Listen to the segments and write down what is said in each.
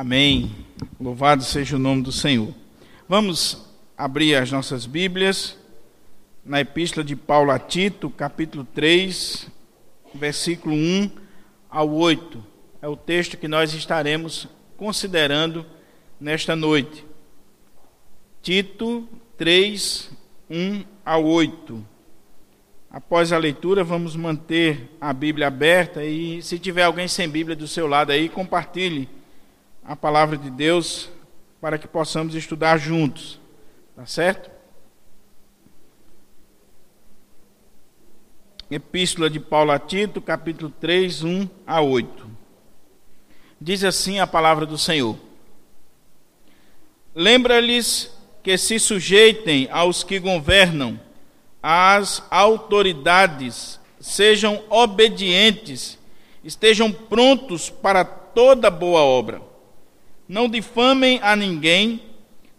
Amém. Louvado seja o nome do Senhor. Vamos abrir as nossas Bíblias na Epístola de Paulo a Tito, capítulo 3, versículo 1 ao 8. É o texto que nós estaremos considerando nesta noite. Tito 3, 1 ao 8. Após a leitura, vamos manter a Bíblia aberta e, se tiver alguém sem Bíblia do seu lado aí, compartilhe a palavra de Deus para que possamos estudar juntos. Tá certo? Epístola de Paulo a Tito, capítulo 3, 1 a 8. Diz assim a palavra do Senhor: Lembra-lhes que se sujeitem aos que governam, às autoridades, sejam obedientes, estejam prontos para toda boa obra. Não difamem a ninguém,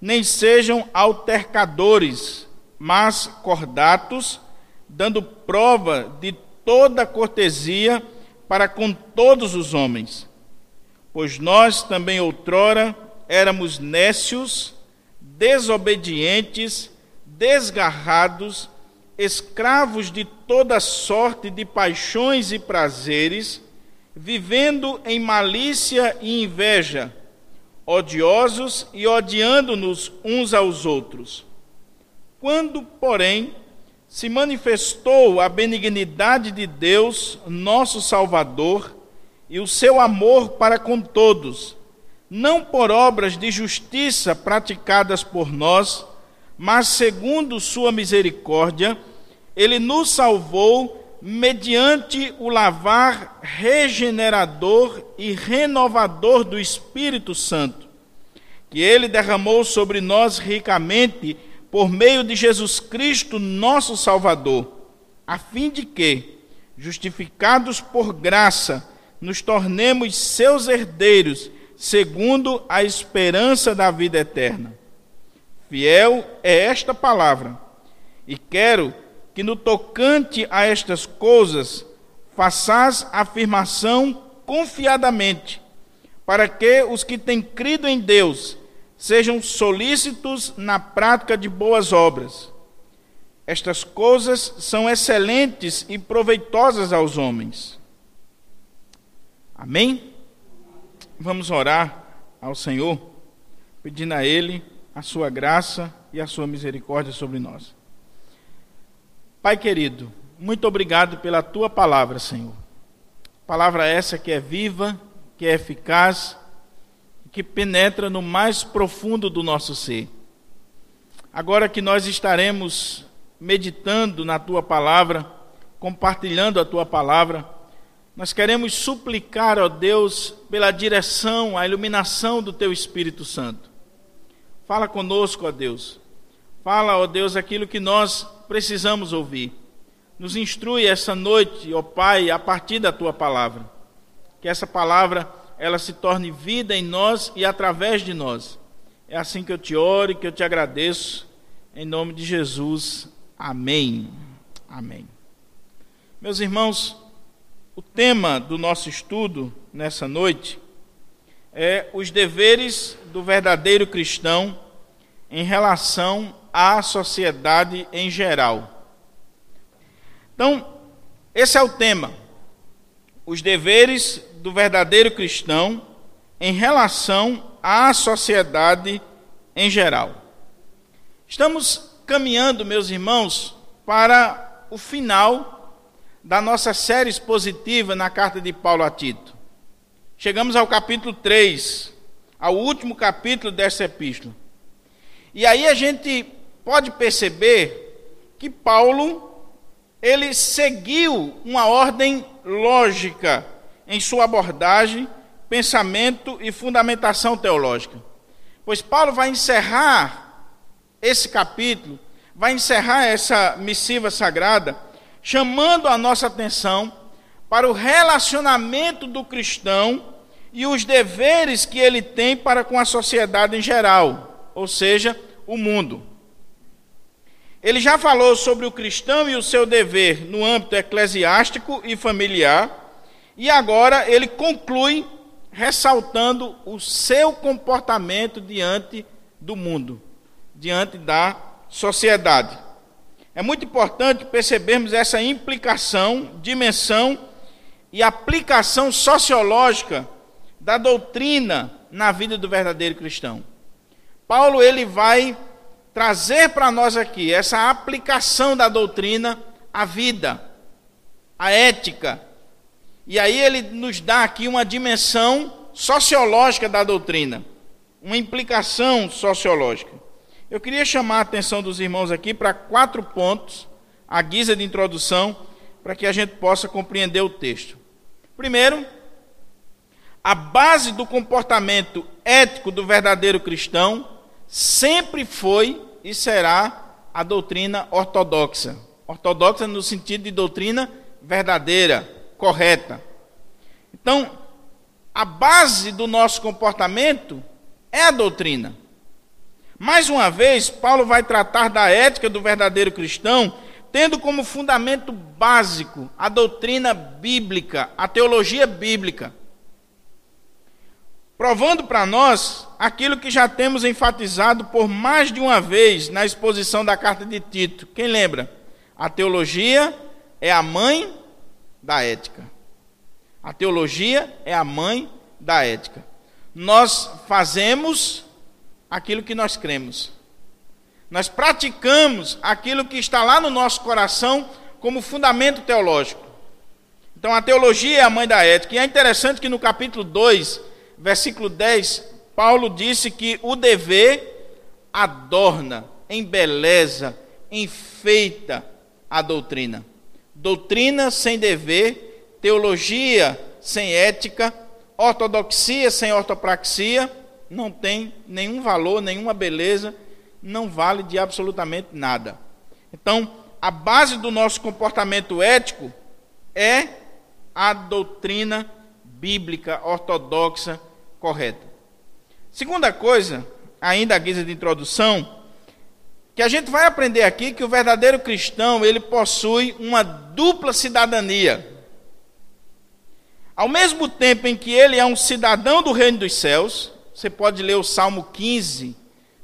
nem sejam altercadores, mas cordatos, dando prova de toda cortesia para com todos os homens. Pois nós também outrora éramos nécios, desobedientes, desgarrados, escravos de toda sorte de paixões e prazeres, vivendo em malícia e inveja, odiosos e odiando-nos uns aos outros. Quando, porém, se manifestou a benignidade de Deus, nosso Salvador, e o seu amor para com todos, não por obras de justiça praticadas por nós, mas segundo sua misericórdia, ele nos salvou mediante o lavar regenerador e renovador do Espírito Santo, que ele derramou sobre nós ricamente por meio de Jesus Cristo, nosso Salvador, a fim de que, justificados por graça, nos tornemos seus herdeiros, segundo a esperança da vida eterna. Fiel é esta palavra, e quero que no tocante a estas coisas façais afirmação confiadamente, para que os que têm crido em Deus sejam solícitos na prática de boas obras. Estas coisas são excelentes e proveitosas aos homens. Amém? Vamos orar ao Senhor, pedindo a Ele a sua graça e a sua misericórdia sobre nós. Pai querido, muito obrigado pela tua palavra, Senhor. Palavra essa que é viva, que é eficaz que penetra no mais profundo do nosso ser. Agora que nós estaremos meditando na tua palavra, compartilhando a tua palavra, nós queremos suplicar, ó Deus, pela direção, a iluminação do teu Espírito Santo. Fala conosco, ó Deus. Fala, ó Deus, aquilo que nós precisamos ouvir. Nos instrui essa noite, ó Pai, a partir da tua palavra. Que essa palavra ela se torne vida em nós e através de nós. É assim que eu te oro e que eu te agradeço. Em nome de Jesus. Amém. Amém. Meus irmãos, o tema do nosso estudo nessa noite é os deveres do verdadeiro cristão em relação à sociedade em geral. Então, esse é o tema. Os deveres do verdadeiro cristão em relação à sociedade em geral. Estamos caminhando, meus irmãos, para o final da nossa série expositiva na carta de Paulo a Tito. Chegamos ao capítulo 3, ao último capítulo dessa epístola. E aí a gente pode perceber que Paulo ele seguiu uma ordem lógica em sua abordagem, pensamento e fundamentação teológica. Pois Paulo vai encerrar esse capítulo, vai encerrar essa missiva sagrada, chamando a nossa atenção para o relacionamento do cristão e os deveres que ele tem para com a sociedade em geral, ou seja, o mundo. Ele já falou sobre o cristão e o seu dever no âmbito eclesiástico e familiar, e agora ele conclui ressaltando o seu comportamento diante do mundo, diante da sociedade. É muito importante percebermos essa implicação, dimensão e aplicação sociológica da doutrina na vida do verdadeiro cristão. Paulo ele vai trazer para nós aqui essa aplicação da doutrina à vida, à ética. E aí ele nos dá aqui uma dimensão sociológica da doutrina, uma implicação sociológica. Eu queria chamar a atenção dos irmãos aqui para quatro pontos, à guisa de introdução, para que a gente possa compreender o texto. Primeiro, a base do comportamento ético do verdadeiro cristão sempre foi e será a doutrina ortodoxa. Ortodoxa no sentido de doutrina verdadeira, correta. Então, a base do nosso comportamento é a doutrina. Mais uma vez, Paulo vai tratar da ética do verdadeiro cristão, tendo como fundamento básico a doutrina bíblica, a teologia bíblica. Provando para nós aquilo que já temos enfatizado por mais de uma vez na exposição da carta de Tito. Quem lembra? A teologia é a mãe da ética. A teologia é a mãe da ética. Nós fazemos aquilo que nós cremos. Nós praticamos aquilo que está lá no nosso coração como fundamento teológico. Então a teologia é a mãe da ética. E é interessante que no capítulo 2, versículo 10, Paulo disse que o dever adorna, embeleza, enfeita a doutrina. Doutrina sem dever, teologia sem ética, ortodoxia sem ortopraxia, não tem nenhum valor, nenhuma beleza, não vale de absolutamente nada. Então, a base do nosso comportamento ético é a doutrina bíblica ortodoxa correta. Segunda coisa, ainda a guisa de introdução, que a gente vai aprender aqui que o verdadeiro cristão, ele possui uma dupla cidadania. Ao mesmo tempo em que ele é um cidadão do reino dos céus, você pode ler o Salmo 15,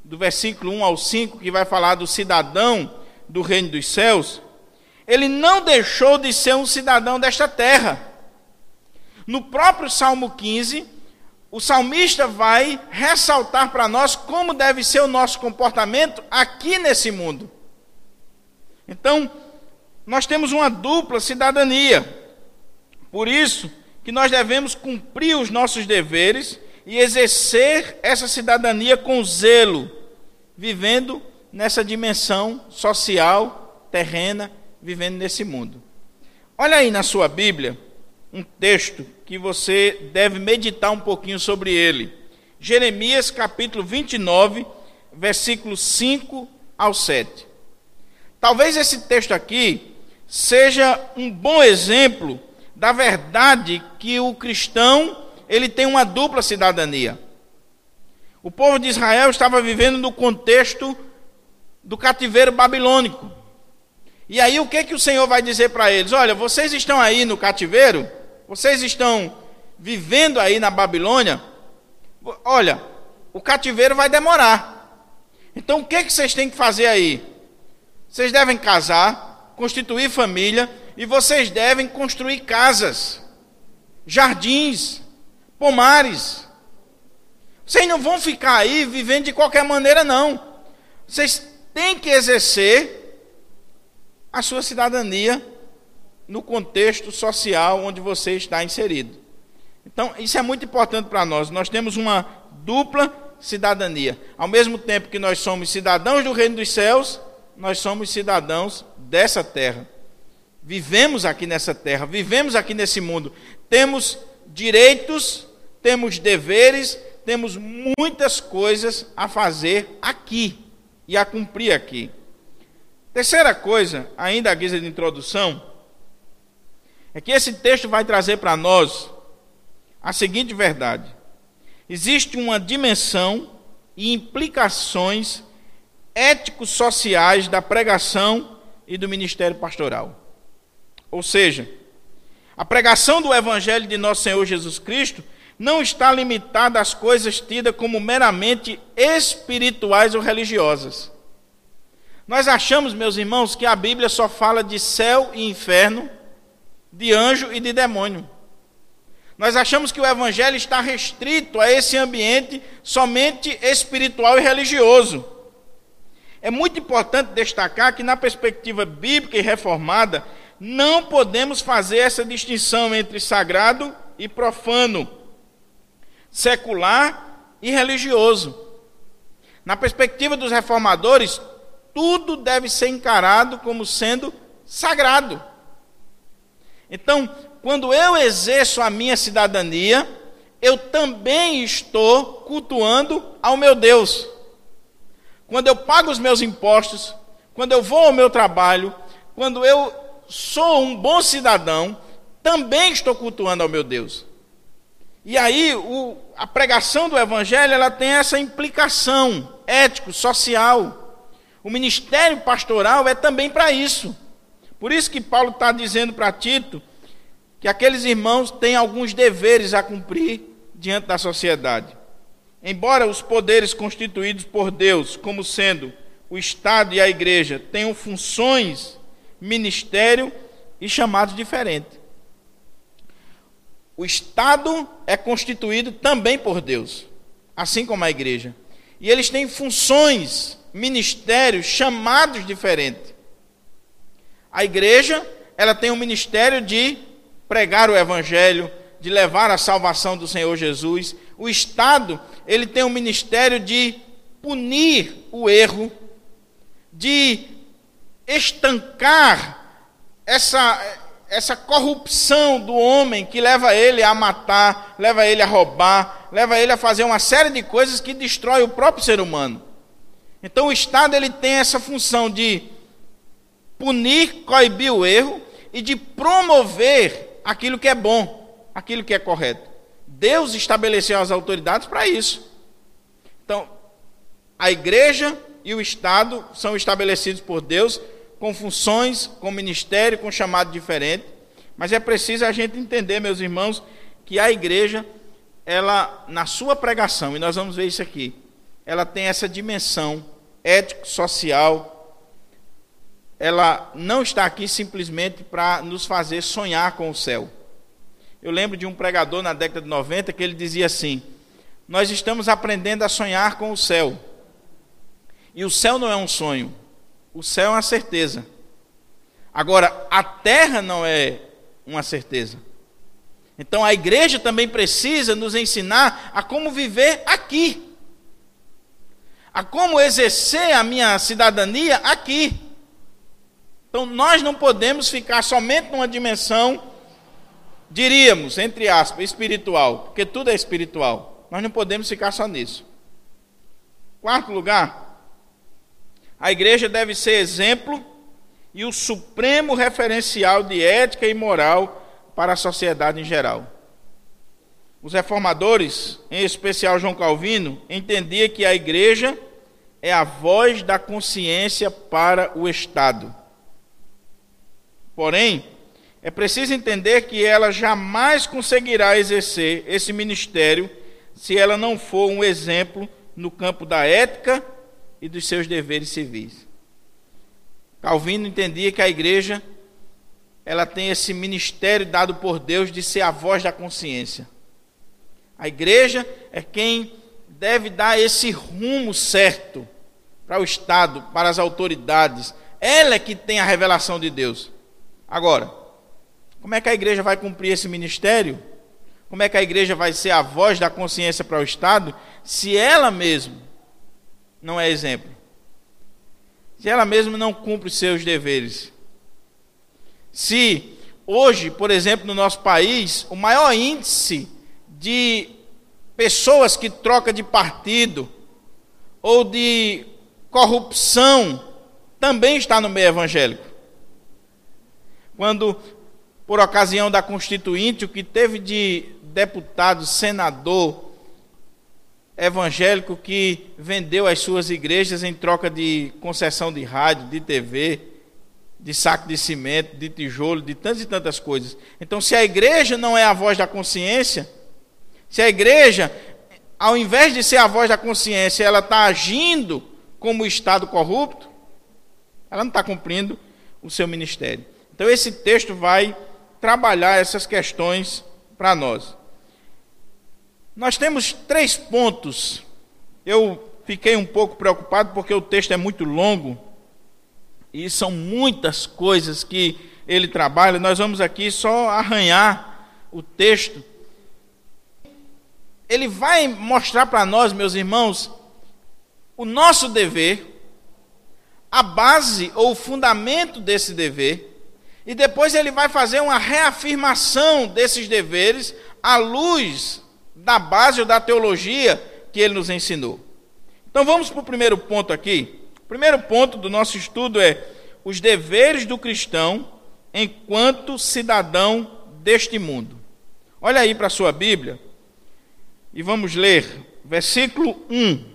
do versículo 1 ao 5, que vai falar do cidadão do reino dos céus, ele não deixou de ser um cidadão desta terra. No próprio Salmo 15, o salmista vai ressaltar para nós como deve ser o nosso comportamento aqui nesse mundo. Então, nós temos uma dupla cidadania. Por isso que nós devemos cumprir os nossos deveres e exercer essa cidadania com zelo, vivendo nessa dimensão social, terrena, vivendo nesse mundo. Olha aí na sua Bíblia um texto que você deve meditar um pouquinho sobre ele. Jeremias capítulo 29, versículos 5 ao 7. Talvez esse texto aqui seja um bom exemplo da verdade que o cristão ele tem uma dupla cidadania. O povo de Israel estava vivendo no contexto do cativeiro babilônico. E aí o que que o Senhor vai dizer para eles? Olha, vocês estão aí no cativeiro, vocês estão vivendo aí na Babilônia, olha, o cativeiro vai demorar. Então o que, que vocês têm que fazer aí? Vocês devem casar, constituir família e vocês devem construir casas, jardins, pomares. Vocês não vão ficar aí vivendo de qualquer maneira, não. Vocês têm que exercer a sua cidadania no contexto social onde você está inserido. Então, isso é muito importante para nós. Nós temos uma dupla cidadania. Ao mesmo tempo que nós somos cidadãos do reino dos céus, nós somos cidadãos dessa terra. Vivemos aqui nessa terra, vivemos aqui nesse mundo. Temos direitos, temos deveres, temos muitas coisas a fazer aqui e a cumprir aqui. Terceira coisa, ainda a guisa de introdução, é que esse texto vai trazer para nós a seguinte verdade: existe uma dimensão e implicações éticos-sociais da pregação e do ministério pastoral. Ou seja, a pregação do Evangelho de nosso Senhor Jesus Cristo não está limitada às coisas tidas como meramente espirituais ou religiosas. Nós achamos, meus irmãos, que a Bíblia só fala de céu e inferno, de anjo e de demônio. Nós achamos que o Evangelho está restrito a esse ambiente somente espiritual e religioso. É muito importante destacar que, na perspectiva bíblica e reformada, não podemos fazer essa distinção entre sagrado e profano, secular e religioso. Na perspectiva dos reformadores, tudo deve ser encarado como sendo sagrado. Então, quando eu exerço a minha cidadania, eu também estou cultuando ao meu Deus. Quando eu pago os meus impostos, quando eu vou ao meu trabalho, quando eu sou um bom cidadão, também estou cultuando ao meu Deus. E aí, o, a pregação do Evangelho ela tem essa implicação ético, social. O ministério pastoral é também para isso. Por isso que Paulo está dizendo para Tito que aqueles irmãos têm alguns deveres a cumprir diante da sociedade. Embora os poderes constituídos por Deus, como sendo o Estado e a igreja, tenham funções, ministério e chamados diferentes. O Estado é constituído também por Deus, assim como a igreja. E eles têm funções, ministérios, chamados diferentes. A igreja, ela tem um ministério de pregar o evangelho, de levar a salvação do Senhor Jesus. O Estado, ele tem um ministério de punir o erro, de estancar essa essa corrupção do homem que leva ele a matar, leva ele a roubar, leva ele a fazer uma série de coisas que destrói o próprio ser humano. Então o Estado ele tem essa função de punir, coibir o erro e de promover aquilo que é bom, aquilo que é correto. Deus estabeleceu as autoridades para isso. Então, a igreja e o Estado são estabelecidos por Deus com funções, com ministério, com chamado diferente. Mas é preciso a gente entender, meus irmãos, que a igreja, ela, na sua pregação, e nós vamos ver isso aqui, ela tem essa dimensão ético-social. Ela não está aqui simplesmente para nos fazer sonhar com o céu. Eu lembro de um pregador na década de 90 que ele dizia assim: Nós estamos aprendendo a sonhar com o céu. E o céu não é um sonho, o céu é uma certeza. Agora, a terra não é uma certeza. Então a igreja também precisa nos ensinar a como viver aqui, a como exercer a minha cidadania aqui. Então nós não podemos ficar somente numa dimensão, diríamos, entre aspas, espiritual, porque tudo é espiritual. Nós não podemos ficar só nisso. Quarto lugar, a igreja deve ser exemplo e o supremo referencial de ética e moral para a sociedade em geral. Os reformadores, em especial João Calvino, entendia que a igreja é a voz da consciência para o Estado. Porém, é preciso entender que ela jamais conseguirá exercer esse ministério se ela não for um exemplo no campo da ética e dos seus deveres civis. Calvino entendia que a igreja ela tem esse ministério dado por Deus de ser a voz da consciência. A igreja é quem deve dar esse rumo certo para o Estado, para as autoridades. Ela é que tem a revelação de Deus. Agora, como é que a igreja vai cumprir esse ministério? Como é que a igreja vai ser a voz da consciência para o Estado se ela mesma não é exemplo. Se ela mesma não cumpre seus deveres. Se hoje, por exemplo, no nosso país, o maior índice de pessoas que troca de partido ou de corrupção também está no meio evangélico. Quando, por ocasião da Constituinte, o que teve de deputado, senador, evangélico que vendeu as suas igrejas em troca de concessão de rádio, de TV, de saco de cimento, de tijolo, de tantas e tantas coisas. Então, se a igreja não é a voz da consciência, Se a igreja, ao invés de ser a voz da consciência, ela está agindo como Estado corrupto, ela não está cumprindo o seu ministério. Então, esse texto vai trabalhar essas questões para nós. Nós temos três pontos. Eu fiquei um pouco preocupado porque o texto é muito longo e são muitas coisas que ele trabalha. Nós vamos aqui só arranhar o texto. Ele vai mostrar para nós, meus irmãos, o nosso dever, a base ou o fundamento desse dever, e depois ele vai fazer uma reafirmação desses deveres à luz da base ou da teologia que ele nos ensinou. Então vamos para o primeiro ponto aqui. O primeiro ponto do nosso estudo é os deveres do cristão enquanto cidadão deste mundo. Olha aí para a sua Bíblia e vamos ler versículo 1.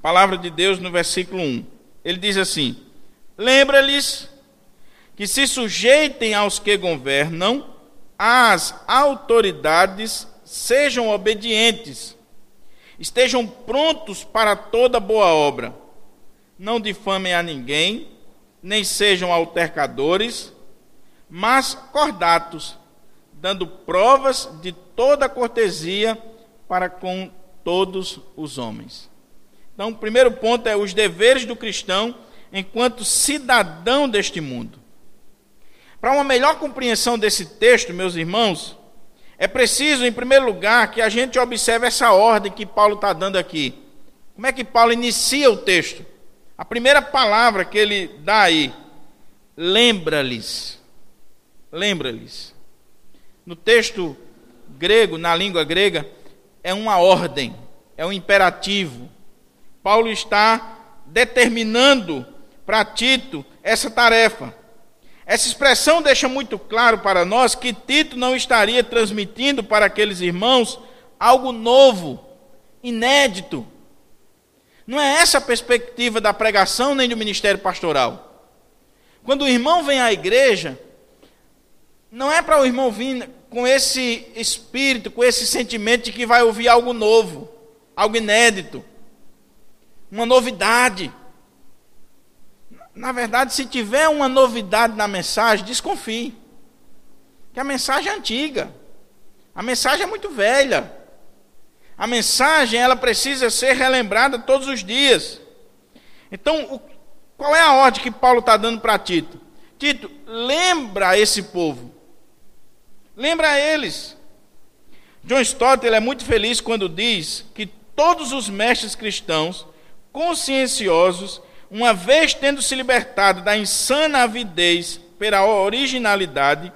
Palavra de Deus no versículo 1. Ele diz assim: Lembra-lhes que se sujeitem aos que governam, as autoridades sejam obedientes Estejam prontos para toda boa obra. Não difamem a ninguém, nem sejam altercadores, mas cordatos, dando provas de toda cortesia para com todos os homens. Então, o primeiro ponto é os deveres do cristão enquanto cidadão deste mundo. Para uma melhor compreensão desse texto, meus irmãos, é preciso, em primeiro lugar, que a gente observe essa ordem que Paulo está dando aqui. Como é que Paulo inicia o texto? A primeira palavra que ele dá aí, lembra-lhes. Lembra-lhes. No texto grego, na língua grega, é uma ordem, é um imperativo. Paulo está determinando para Tito essa tarefa. Essa expressão deixa muito claro para nós que Tito não estaria transmitindo para aqueles irmãos algo novo, inédito. Não é essa a perspectiva da pregação nem do ministério pastoral. Quando o irmão vem à igreja, não é para o irmão vir com esse espírito, com esse sentimento de que vai ouvir algo novo, algo inédito, uma novidade. Na verdade, se tiver uma novidade na mensagem, desconfie. Que a mensagem é antiga. A mensagem é muito velha. A mensagem ela precisa ser relembrada todos os dias. Então, qual é a ordem que Paulo está dando para Tito? Tito, lembra esse povo. Lembra eles. John Stott ele é muito feliz quando diz que todos os mestres cristãos conscienciosos uma vez tendo se libertado da insana avidez pela originalidade,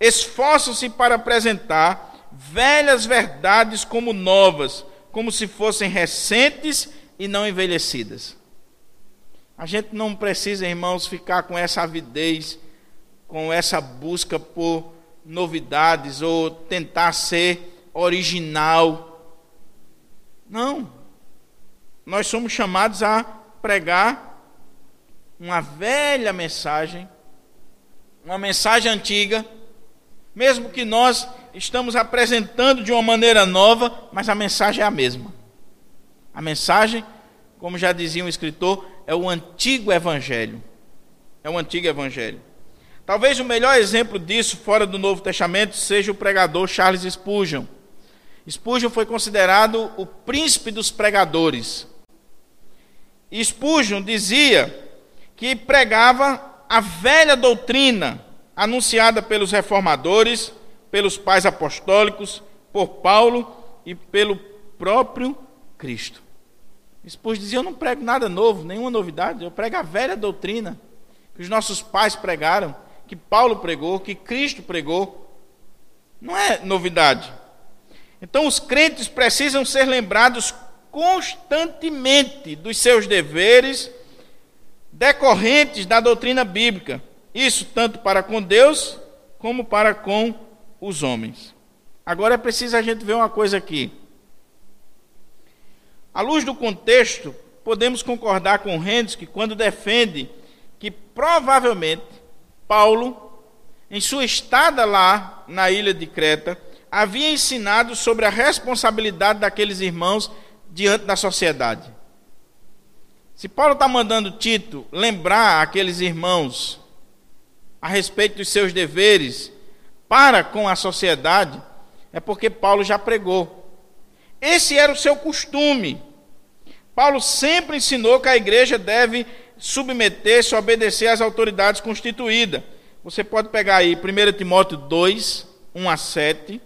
esforçam-se para apresentar velhas verdades como novas, como se fossem recentes e não envelhecidas. A gente não precisa, irmãos, ficar com essa avidez, com essa busca por novidades ou tentar ser original. Não. Nós somos chamados a pregar uma velha mensagem, uma mensagem antiga, mesmo que nós estamos apresentando de uma maneira nova, mas a mensagem é a mesma. A mensagem, como já dizia um escritor, é o antigo evangelho. É o antigo evangelho. Talvez o melhor exemplo disso fora do Novo Testamento seja o pregador Charles Spurgeon. Spurgeon foi considerado o príncipe dos pregadores. E Spurgeon dizia que pregava a velha doutrina anunciada pelos reformadores, pelos pais apostólicos, por Paulo e pelo próprio Cristo. Depois dizia: Eu não prego nada novo, nenhuma novidade, eu prego a velha doutrina que os nossos pais pregaram, que Paulo pregou, que Cristo pregou. Não é novidade. Então, os crentes precisam ser lembrados constantemente dos seus deveres decorrentes da doutrina bíblica. Isso tanto para com Deus como para com os homens. Agora é preciso a gente ver uma coisa aqui. À luz do contexto, podemos concordar com Rendes que quando defende que provavelmente Paulo, em sua estada lá na ilha de Creta, havia ensinado sobre a responsabilidade daqueles irmãos diante da sociedade. Se Paulo está mandando Tito lembrar aqueles irmãos a respeito dos seus deveres para com a sociedade, é porque Paulo já pregou. Esse era o seu costume. Paulo sempre ensinou que a igreja deve submeter-se, obedecer às autoridades constituídas. Você pode pegar aí 1 Timóteo 2, 1 a 7,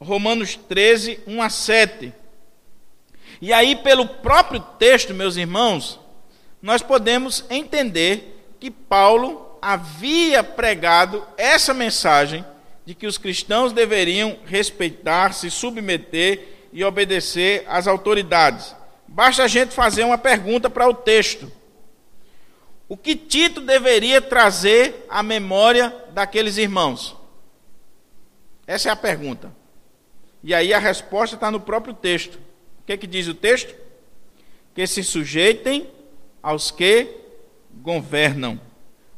Romanos 13, 1 a 7. E aí, pelo próprio texto, meus irmãos, nós podemos entender que Paulo havia pregado essa mensagem de que os cristãos deveriam respeitar, se submeter e obedecer às autoridades. Basta a gente fazer uma pergunta para o texto. O que Tito deveria trazer à memória daqueles irmãos? Essa é a pergunta. E aí a resposta está no próprio texto. Que, é que diz o texto? Que se sujeitem aos que governam.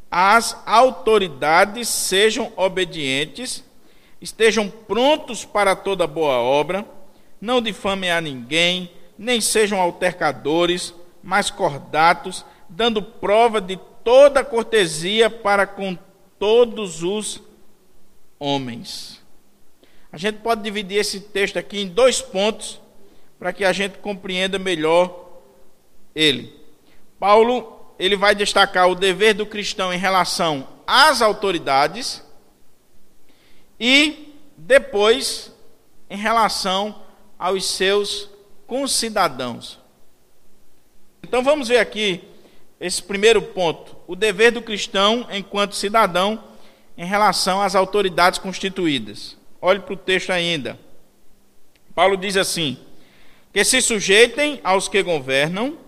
As autoridades sejam obedientes, estejam prontos para toda boa obra, não difamem a ninguém, nem sejam altercadores, mas cordatos, dando prova de toda cortesia para com todos os homens. A gente pode dividir esse texto aqui em dois pontos para que a gente compreenda melhor ele. Paulo, ele vai destacar o dever do cristão em relação às autoridades e depois em relação aos seus concidadãos. Então vamos ver aqui esse primeiro ponto, o dever do cristão enquanto cidadão em relação às autoridades constituídas. Olhe para o texto ainda. Paulo diz assim: que se sujeitem aos que governam,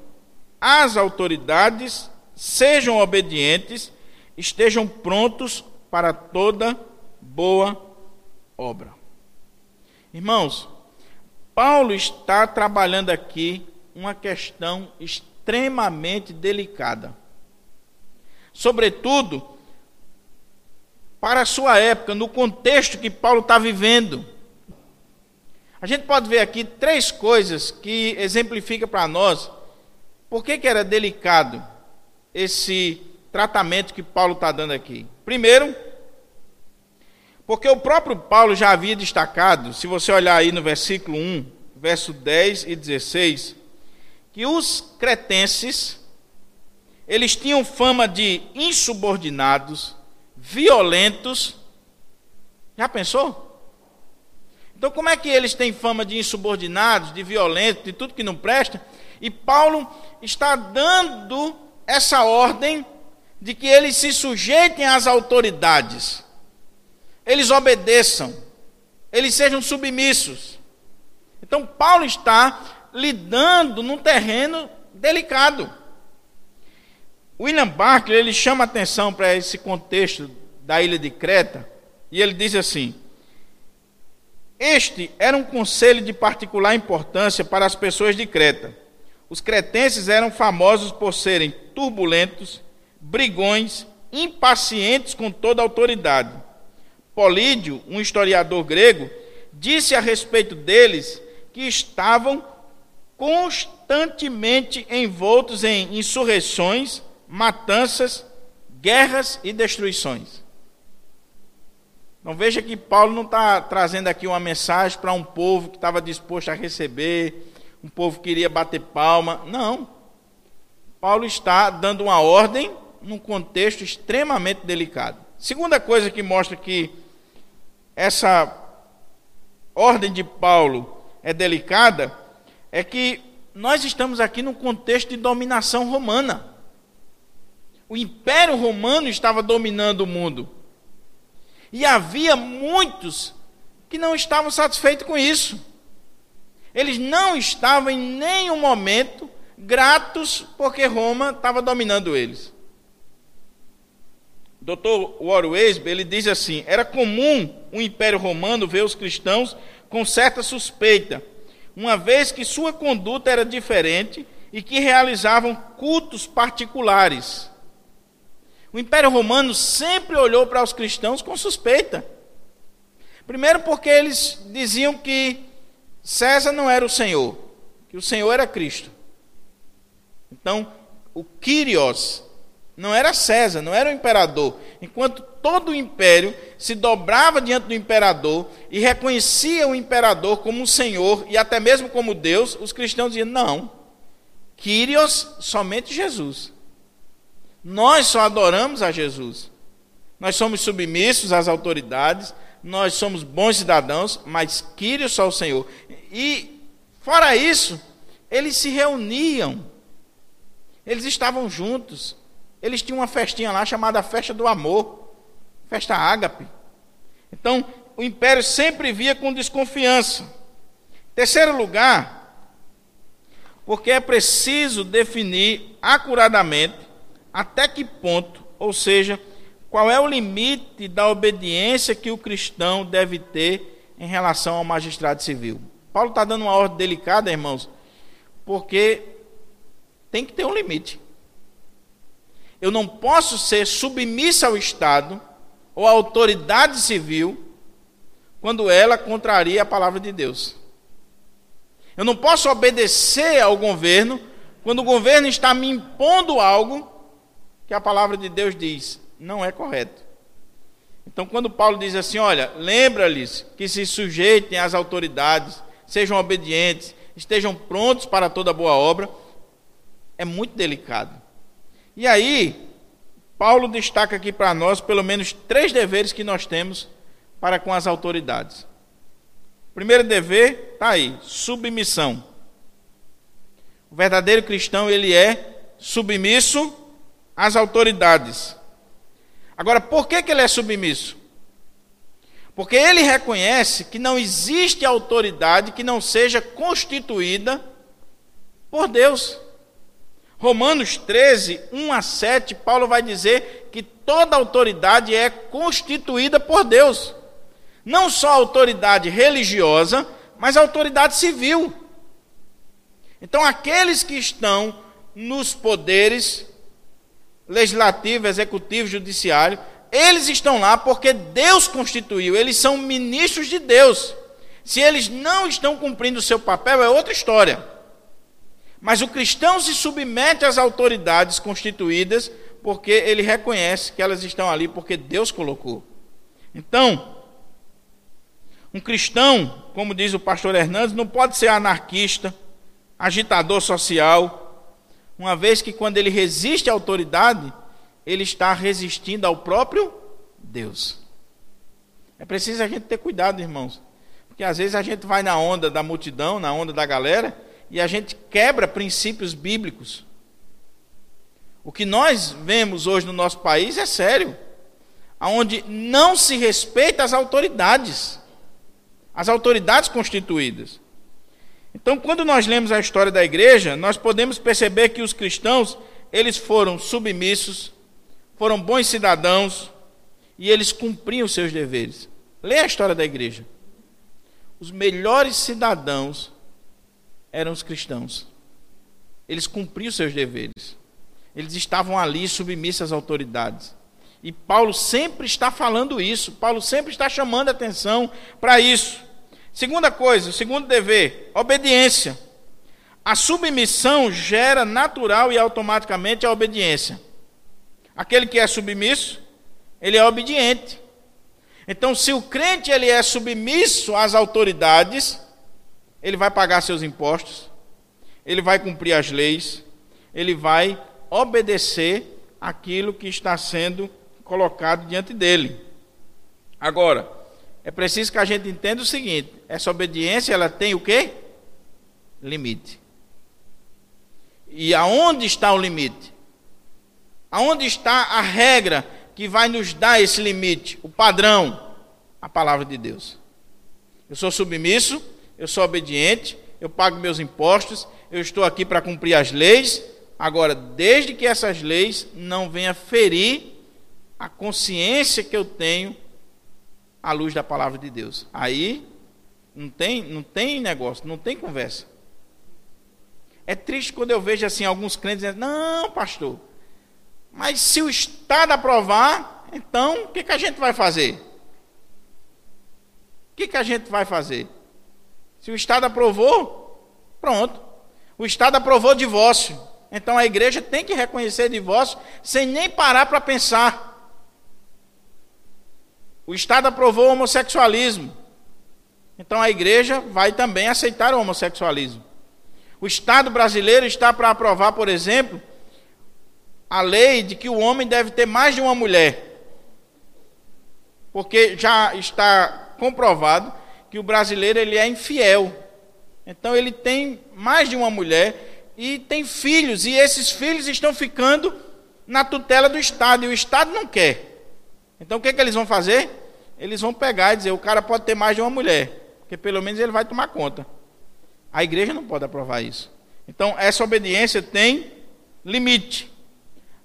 às autoridades, sejam obedientes, estejam prontos para toda boa obra. Irmãos, Paulo está trabalhando aqui uma questão extremamente delicada. Sobretudo, para a sua época, no contexto que Paulo está vivendo. A gente pode ver aqui três coisas que exemplificam para nós por que, que era delicado esse tratamento que Paulo está dando aqui. Primeiro, porque o próprio Paulo já havia destacado, se você olhar aí no versículo 1, verso 10 e 16, que os cretenses eles tinham fama de insubordinados, violentos. Já pensou? Então, como é que eles têm fama de insubordinados, de violentos, de tudo que não presta? E Paulo está dando essa ordem de que eles se sujeitem às autoridades, eles obedeçam, eles sejam submissos. Então, Paulo está lidando num terreno delicado. William Barclay ele chama atenção para esse contexto da ilha de Creta e ele diz assim: Este era um conselho de particular importância para as pessoas de Creta. Os cretenses eram famosos por serem turbulentos, brigões, impacientes com toda autoridade. Polídio, um historiador grego, disse a respeito deles que estavam constantemente envoltos em insurreições matanças, guerras e destruições. Então veja que Paulo não está trazendo aqui uma mensagem para um povo que estava disposto a receber, um povo que queria bater palma. Não. Paulo está dando uma ordem num contexto extremamente delicado. Segunda coisa que mostra que essa ordem de Paulo é delicada é que nós estamos aqui num contexto de dominação romana. O Império Romano estava dominando o mundo. E havia muitos que não estavam satisfeitos com isso. Eles não estavam em nenhum momento gratos porque Roma estava dominando eles. Dr. Warren Weisbe, ele diz assim: era comum o Império Romano ver os cristãos com certa suspeita, uma vez que sua conduta era diferente e que realizavam cultos particulares. O Império Romano sempre olhou para os cristãos com suspeita. Primeiro, porque eles diziam que César não era o Senhor, que o Senhor era Cristo. Então, o Kyrios não era César, não era o imperador. Enquanto todo o império se dobrava diante do imperador e reconhecia o imperador como um senhor e até mesmo como Deus, os cristãos diziam: não, Kyrios, somente Jesus. Nós só adoramos a Jesus. Nós somos submissos às autoridades, nós somos bons cidadãos, mas Kyrios só o Senhor. E, fora isso, eles se reuniam, eles estavam juntos, eles tinham uma festinha lá chamada Festa do Amor, Festa Ágape. Então, o império sempre via com desconfiança. Terceiro lugar, porque é preciso definir acuradamente até que ponto, ou seja, qual é o limite da obediência que o cristão deve ter em relação ao magistrado civil. Paulo está dando uma ordem delicada, irmãos, porque tem que ter um limite. Eu não posso ser submissa ao Estado ou à autoridade civil quando ela contraria a palavra de Deus. Eu não posso obedecer ao governo quando o governo está me impondo algo que a palavra de Deus diz não é correto. Então, quando Paulo diz assim: olha, lembra-lhes que se sujeitem às autoridades, sejam obedientes, estejam prontos para toda boa obra, é muito delicado. E aí, Paulo destaca aqui para nós pelo menos três deveres que nós temos para com as autoridades. primeiro dever está aí, submissão. O verdadeiro cristão ele é submisso às autoridades. Agora, por que, que ele é submisso? Porque ele reconhece que não existe autoridade que não seja constituída por Deus. Romanos 13, 1 a 7, Paulo vai dizer que toda autoridade é constituída por Deus. Não só autoridade religiosa, mas autoridade civil. Então, aqueles que estão nos poderes legislativo, executivo, judiciário, eles estão lá porque Deus constituiu, eles são ministros de Deus. Se eles não estão cumprindo o seu papel, é outra história. Mas o cristão se submete às autoridades constituídas porque ele reconhece que elas estão ali porque Deus colocou. Então, um cristão, como diz o pastor Hernandes, não pode ser anarquista, agitador social, uma vez que quando ele resiste à autoridade, ele está resistindo ao próprio Deus. É preciso a gente ter cuidado, irmãos, porque às vezes a gente vai na onda da multidão, na onda da galera, e a gente quebra princípios bíblicos. O que nós vemos hoje no nosso país é sério, aonde não se respeita as autoridades, as autoridades constituídas. Então, quando nós lemos a história da igreja, nós podemos perceber que os cristãos, eles foram submissos, foram bons cidadãos e eles cumpriam os seus deveres. Leia a história da igreja. Os melhores cidadãos eram os cristãos. Eles cumpriam seus deveres. Eles estavam ali submissos às autoridades. E Paulo sempre está falando isso. Paulo sempre está chamando atenção para isso. Segunda coisa, segundo dever, obediência. A submissão gera natural e automaticamente a obediência. Aquele que é submisso, ele é obediente. Então, se o crente ele é submisso às autoridades, ele vai pagar seus impostos, ele vai cumprir as leis, ele vai obedecer aquilo que está sendo colocado diante dele. Agora, é preciso que a gente entenda o seguinte: essa obediência ela tem o quê? Limite. E aonde está o limite? Aonde está a regra que vai nos dar esse limite? O padrão, a palavra de Deus. Eu sou submisso, eu sou obediente, eu pago meus impostos, eu estou aqui para cumprir as leis. Agora, desde que essas leis não venham ferir a consciência que eu tenho à luz da palavra de Deus. Aí não tem, não tem negócio, não tem conversa. É triste quando eu vejo assim alguns crentes dizendo: "Não, pastor, mas se o Estado aprovar, então o que, que a gente vai fazer?" que, que a gente vai fazer? Se o Estado aprovou, pronto. O Estado aprovou divórcio. Então a igreja tem que reconhecer divórcio sem nem parar para pensar. O Estado aprovou o homossexualismo. Então a igreja vai também aceitar o homossexualismo. O Estado brasileiro está para aprovar, por exemplo, a lei de que o homem deve ter mais de uma mulher. Porque já está comprovado que o brasileiro ele é infiel. Então ele tem mais de uma mulher e tem filhos, e esses filhos estão ficando na tutela do Estado, e o Estado não quer. Então o que, é que eles vão fazer? Eles vão pegar e dizer: o cara pode ter mais de uma mulher, porque pelo menos ele vai tomar conta. A igreja não pode aprovar isso. Então essa obediência tem limite.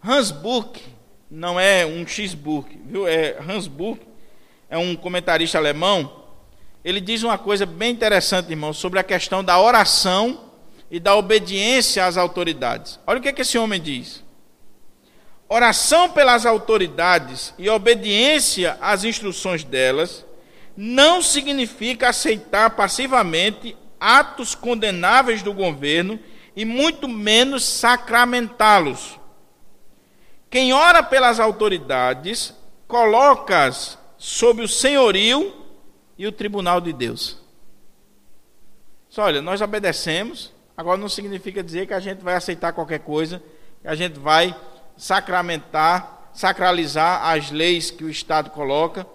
Hans Burke não é um X-Burke, viu? É Hans Burke é um comentarista alemão. Ele diz uma coisa bem interessante, irmão, sobre a questão da oração e da obediência às autoridades. Olha o que, é que esse homem diz. Oração pelas autoridades e obediência às instruções delas não significa aceitar passivamente atos condenáveis do governo e muito menos sacramentá-los. Quem ora pelas autoridades coloca-as sob o senhorio e o tribunal de Deus. Só olha, nós obedecemos, agora não significa dizer que a gente vai aceitar qualquer coisa, que a gente vai sacramentar, sacralizar as leis que o Estado coloca.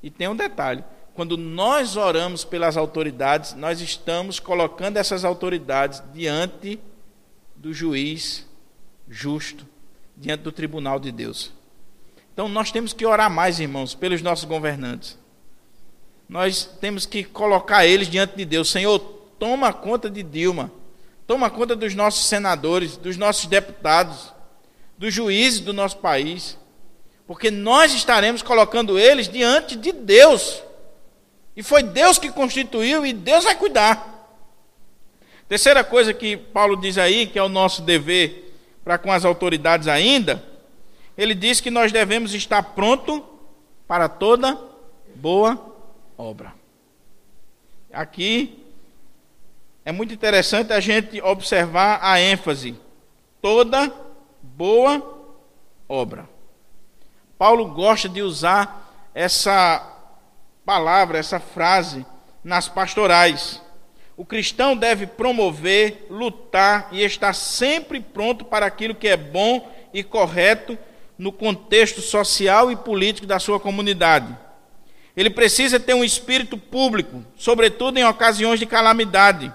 E tem um detalhe: quando nós oramos pelas autoridades, nós estamos colocando essas autoridades diante do juiz justo, diante do tribunal de Deus. Então nós temos que orar mais, irmãos, pelos nossos governantes. Nós temos que colocar eles diante de Deus. Senhor, toma conta de Dilma. Toma conta dos nossos senadores, dos nossos deputados dos juízes do nosso país, porque nós estaremos colocando eles diante de Deus. E foi Deus que constituiu e Deus vai cuidar. Terceira coisa que Paulo diz aí, que é o nosso dever para com as autoridades ainda, ele diz que nós devemos estar pronto para toda boa obra. Aqui é muito interessante a gente observar a ênfase. Toda boa obra. Paulo gosta de usar essa palavra, essa frase nas pastorais. O cristão deve promover, lutar e estar sempre pronto para aquilo que é bom e correto no contexto social e político da sua comunidade. Ele precisa ter um espírito público, sobretudo em ocasiões de calamidade.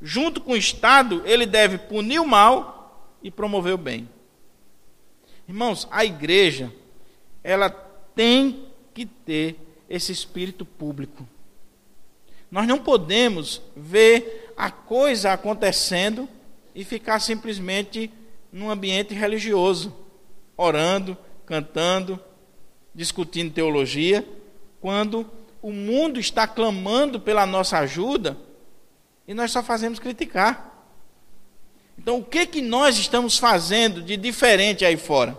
Junto com o Estado, ele deve punir o mal e promover o bem. Irmãos, a igreja, ela tem que ter esse espírito público. Nós não podemos ver a coisa acontecendo e ficar simplesmente num ambiente religioso, orando, cantando, discutindo teologia, quando o mundo está clamando pela nossa ajuda e nós só fazemos criticar. Então, o que que nós estamos fazendo de diferente aí fora?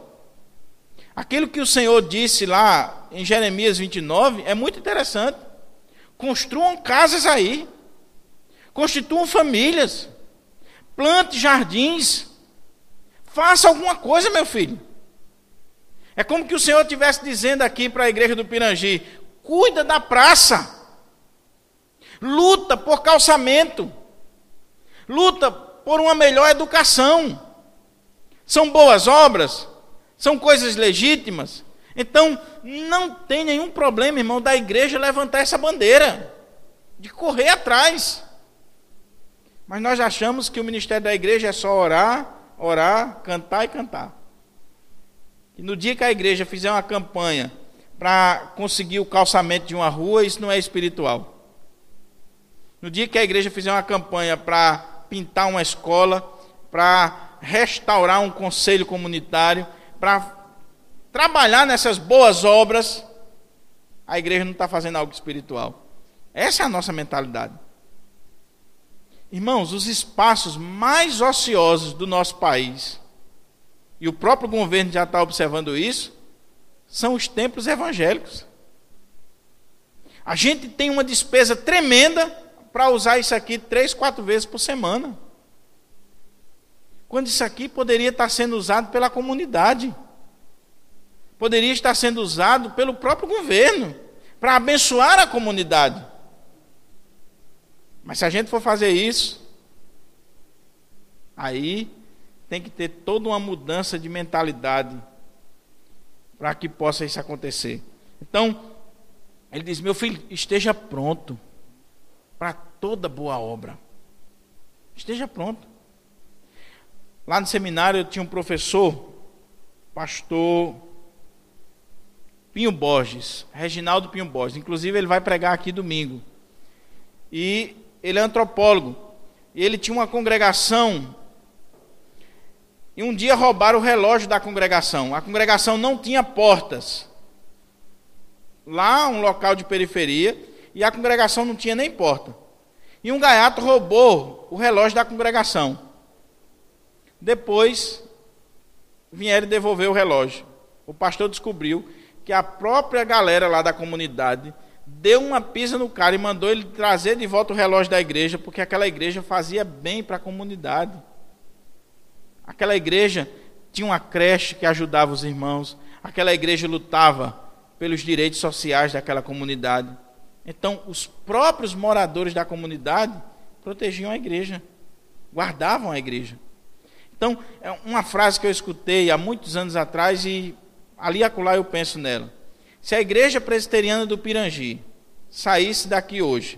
Aquilo que o Senhor disse lá em Jeremias 29 é muito interessante. Construam casas aí. Constituam famílias. Plante jardins. Faça alguma coisa, meu filho. É como que o Senhor estivesse dizendo aqui para a igreja do Pirangi: cuida da praça. Luta por calçamento. Luta por uma melhor educação. São boas obras, são coisas legítimas. Então, não tem nenhum problema, irmão, da igreja levantar essa bandeira, de correr atrás. Mas nós achamos que o ministério da igreja é só orar, orar, cantar e cantar. E no dia que a igreja fizer uma campanha para conseguir o calçamento de uma rua, isso não é espiritual. No dia que a igreja fizer uma campanha para pintar uma escola, para restaurar um conselho comunitário, para trabalhar nessas boas obras, a igreja não está fazendo algo espiritual. Essa é a nossa mentalidade. Irmãos, os espaços mais ociosos do nosso país, e o próprio governo já está observando isso, são os templos evangélicos. A gente tem uma despesa tremenda para usar isso aqui três, quatro vezes por semana. Quando isso aqui poderia estar sendo usado pela comunidade, poderia estar sendo usado pelo próprio governo, para abençoar a comunidade. Mas se a gente for fazer isso, aí tem que ter toda uma mudança de mentalidade para que possa isso acontecer. Então, ele diz: Meu filho, esteja pronto para toda boa obra. Esteja pronto. Lá no seminário eu tinha um professor, pastor Pinho Borges, Reginaldo Pinho Borges. Inclusive ele vai pregar aqui domingo. E ele é antropólogo. E ele tinha uma congregação. E um dia roubaram o relógio da congregação. A congregação não tinha portas. Lá, um local de periferia, e a congregação não tinha nem porta. E um gaiato roubou o relógio da congregação. Depois vieram devolver o relógio. O pastor descobriu que a própria galera lá da comunidade deu uma pisa no cara e mandou ele trazer de volta o relógio da igreja, porque aquela igreja fazia bem para a comunidade. Aquela igreja tinha uma creche que ajudava os irmãos, aquela igreja lutava pelos direitos sociais daquela comunidade. Então, os próprios moradores da comunidade protegiam a igreja, guardavam a igreja. Então, é uma frase que eu escutei há muitos anos atrás e ali acolá eu penso nela. Se a igreja presbiteriana do Pirangi saísse daqui hoje,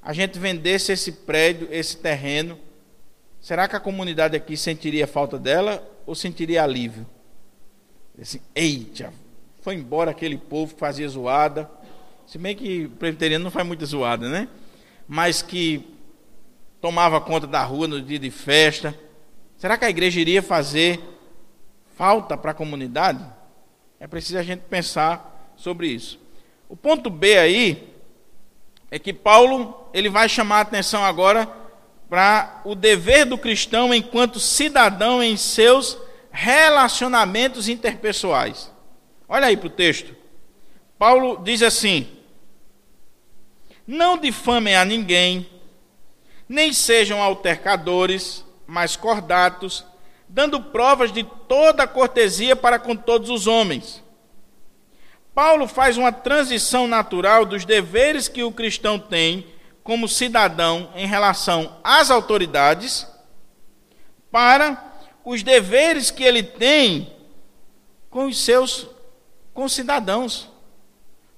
a gente vendesse esse prédio, esse terreno, será que a comunidade aqui sentiria falta dela ou sentiria alívio? Assim, eita, foi embora aquele povo que fazia zoada. Se bem que presbiteriano não faz muita zoada, né? Mas que tomava conta da rua no dia de festa. Será que a igreja iria fazer falta para a comunidade? É preciso a gente pensar sobre isso. O ponto B aí é que Paulo ele vai chamar a atenção agora para o dever do cristão enquanto cidadão em seus relacionamentos interpessoais. Olha aí para o texto. Paulo diz assim: Não difamem a ninguém, nem sejam altercadores, mas cordatos, dando provas de toda cortesia para com todos os homens. Paulo faz uma transição natural dos deveres que o cristão tem como cidadão em relação às autoridades para os deveres que ele tem com os seus concidadãos,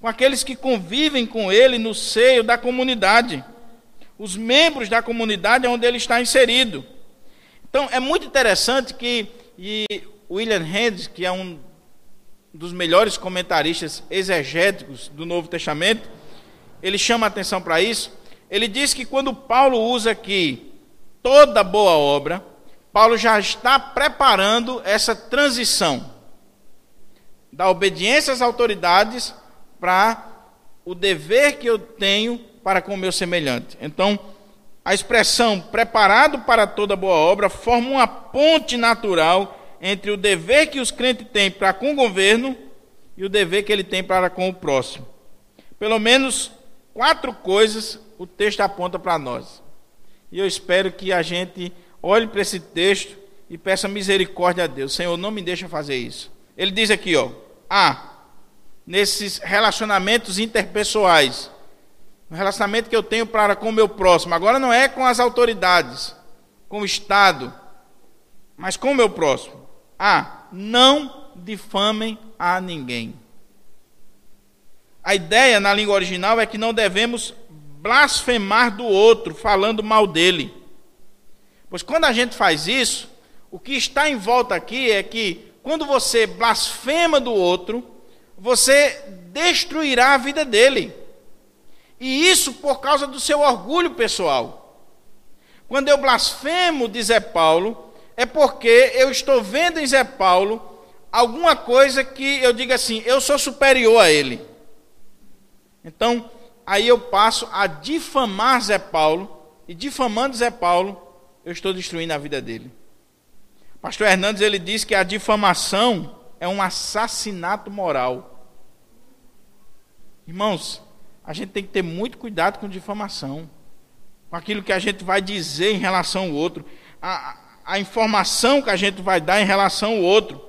com aqueles que convivem com ele no seio da comunidade, os membros da comunidade onde ele está inserido. Então é muito interessante que William Hand, que é um dos melhores comentaristas exegéticos do Novo Testamento, ele chama atenção para isso. Ele diz que quando Paulo usa aqui toda boa obra, Paulo já está preparando essa transição da obediência às autoridades para o dever que eu tenho para com o meu semelhante. Então, a expressão preparado para toda boa obra forma uma ponte natural entre o dever que os crentes têm para com o governo e o dever que ele tem para com o próximo. Pelo menos quatro coisas o texto aponta para nós. E eu espero que a gente olhe para esse texto e peça misericórdia a Deus. Senhor, não me deixa fazer isso. Ele diz aqui, ó, A, nesses relacionamentos interpessoais, o relacionamento que eu tenho para com o meu próximo. Agora não é com as autoridades, com o Estado, mas com o meu próximo. A. Não difamem a ninguém. A ideia na língua original é que não devemos blasfemar do outro, falando mal dele. Pois quando a gente faz isso, o que está em volta aqui é que quando você blasfema do outro, você destruirá a vida dele. E isso por causa do seu orgulho pessoal. Quando eu blasfemo, diz Zé Paulo, é porque eu estou vendo em Zé Paulo alguma coisa que eu diga assim, eu sou superior a ele. Então, aí eu passo a difamar Zé Paulo, e difamando Zé Paulo, eu estou destruindo a vida dele. Pastor Hernandes ele diz que a difamação é um assassinato moral. Irmãos, a gente tem que ter muito cuidado com difamação, com aquilo que a gente vai dizer em relação ao outro, a, a informação que a gente vai dar em relação ao outro.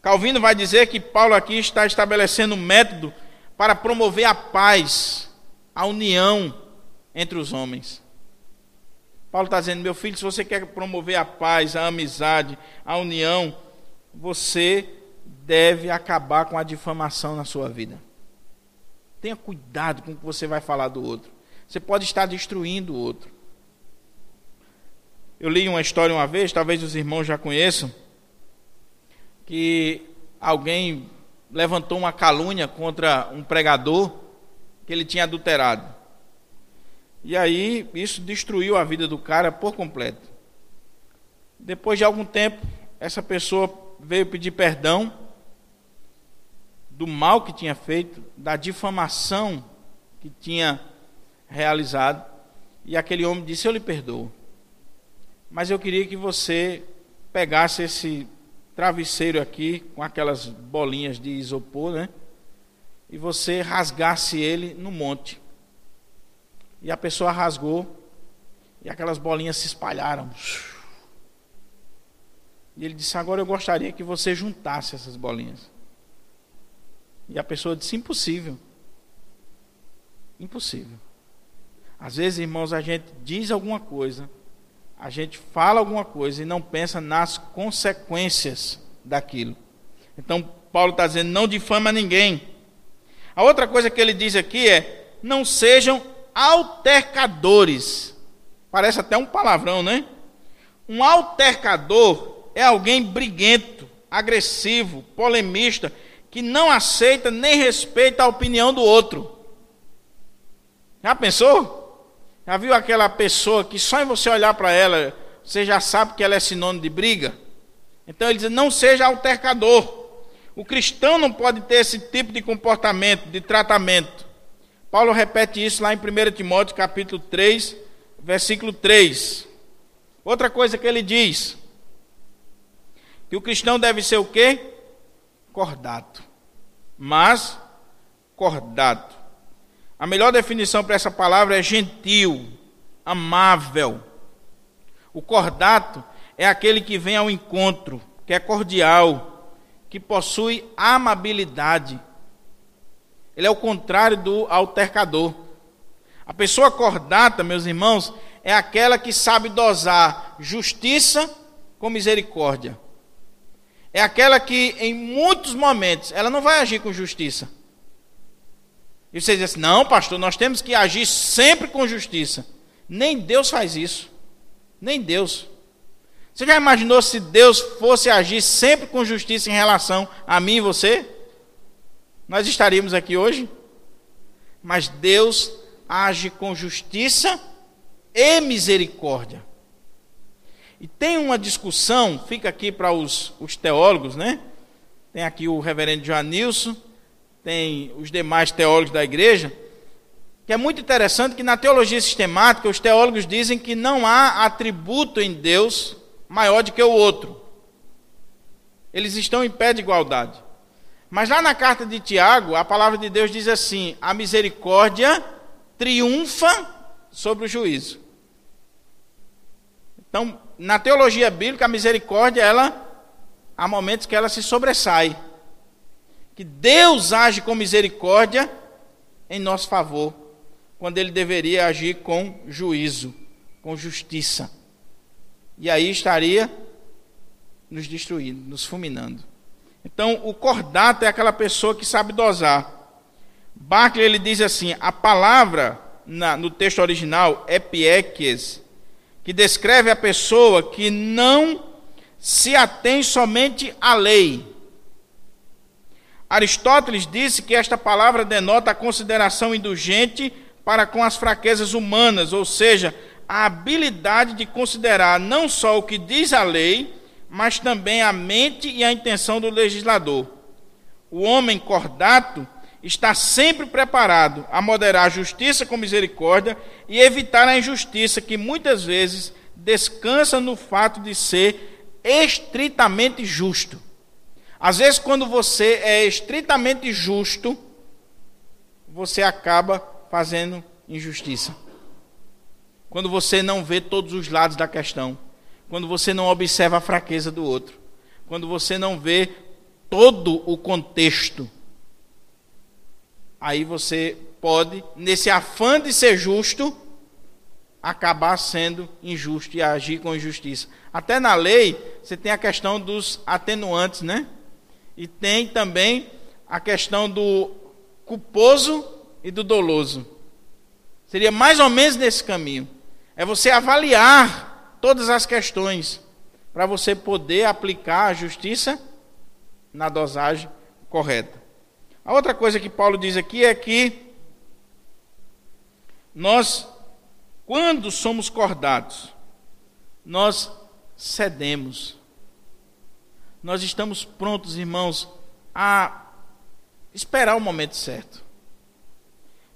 Calvino vai dizer que Paulo aqui está estabelecendo um método para promover a paz, a união entre os homens. Paulo está dizendo, meu filho, se você quer promover a paz, a amizade, a união, você deve acabar com a difamação na sua vida. Tenha cuidado com o que você vai falar do outro. Você pode estar destruindo o outro. Eu li uma história uma vez, talvez os irmãos já conheçam, que alguém levantou uma calúnia contra um pregador que ele tinha adulterado. E aí isso destruiu a vida do cara por completo. Depois de algum tempo, essa pessoa veio pedir perdão do mal que tinha feito, da difamação que tinha realizado, e aquele homem disse: Eu lhe perdoo. Mas eu queria que você pegasse esse travesseiro aqui, com aquelas bolinhas de isopor, né? E você rasgasse ele no monte. E a pessoa rasgou, e aquelas bolinhas se espalharam. E ele disse: Agora eu gostaria que você juntasse essas bolinhas. E a pessoa disse: Impossível. Impossível. Às vezes, irmãos, a gente diz alguma coisa, a gente fala alguma coisa e não pensa nas consequências daquilo. Então, Paulo está dizendo: não difama ninguém. A outra coisa que ele diz aqui é: não sejam altercadores. Parece até um palavrão, né? Um altercador é alguém briguento, agressivo, polemista, que não aceita nem respeita a opinião do outro. Já pensou? Já viu aquela pessoa que só em você olhar para ela, você já sabe que ela é sinônimo de briga? Então ele diz: não seja altercador. O cristão não pode ter esse tipo de comportamento, de tratamento. Paulo repete isso lá em 1 Timóteo capítulo 3, versículo 3. Outra coisa que ele diz, que o cristão deve ser o quê? cordato. Mas cordato. A melhor definição para essa palavra é gentil, amável. O cordato é aquele que vem ao encontro, que é cordial, que possui amabilidade. Ele é o contrário do altercador. A pessoa cordata, meus irmãos, é aquela que sabe dosar justiça com misericórdia é aquela que, em muitos momentos, ela não vai agir com justiça. E você diz assim: não, pastor, nós temos que agir sempre com justiça. Nem Deus faz isso. Nem Deus. Você já imaginou se Deus fosse agir sempre com justiça em relação a mim e você? Nós estaríamos aqui hoje? Mas Deus age com justiça e misericórdia. E tem uma discussão, fica aqui para os, os teólogos, né? Tem aqui o reverendo Joanilson, tem os demais teólogos da igreja, que é muito interessante que na teologia sistemática os teólogos dizem que não há atributo em Deus maior do que o outro. Eles estão em pé de igualdade. Mas lá na carta de Tiago, a palavra de Deus diz assim: a misericórdia triunfa sobre o juízo. Então, na teologia bíblica, a misericórdia, ela há momentos que ela se sobressai. Que Deus age com misericórdia em nosso favor, quando ele deveria agir com juízo, com justiça. E aí estaria nos destruindo, nos fulminando. Então, o cordato é aquela pessoa que sabe dosar. Barclay ele diz assim: a palavra na, no texto original é pieques, que descreve a pessoa que não se atém somente à lei. Aristóteles disse que esta palavra denota a consideração indulgente para com as fraquezas humanas, ou seja, a habilidade de considerar não só o que diz a lei, mas também a mente e a intenção do legislador. O homem cordato está sempre preparado a moderar a justiça com misericórdia e evitar a injustiça que muitas vezes descansa no fato de ser estritamente justo. Às vezes, quando você é estritamente justo, você acaba fazendo injustiça. Quando você não vê todos os lados da questão. Quando você não observa a fraqueza do outro. Quando você não vê todo o contexto. Aí você pode, nesse afã de ser justo, acabar sendo injusto e agir com injustiça. Até na lei, você tem a questão dos atenuantes, né? E tem também a questão do culposo e do doloso. Seria mais ou menos nesse caminho. É você avaliar todas as questões para você poder aplicar a justiça na dosagem correta. A outra coisa que Paulo diz aqui é que nós, quando somos cordados, nós cedemos. Nós estamos prontos, irmãos, a esperar o momento certo.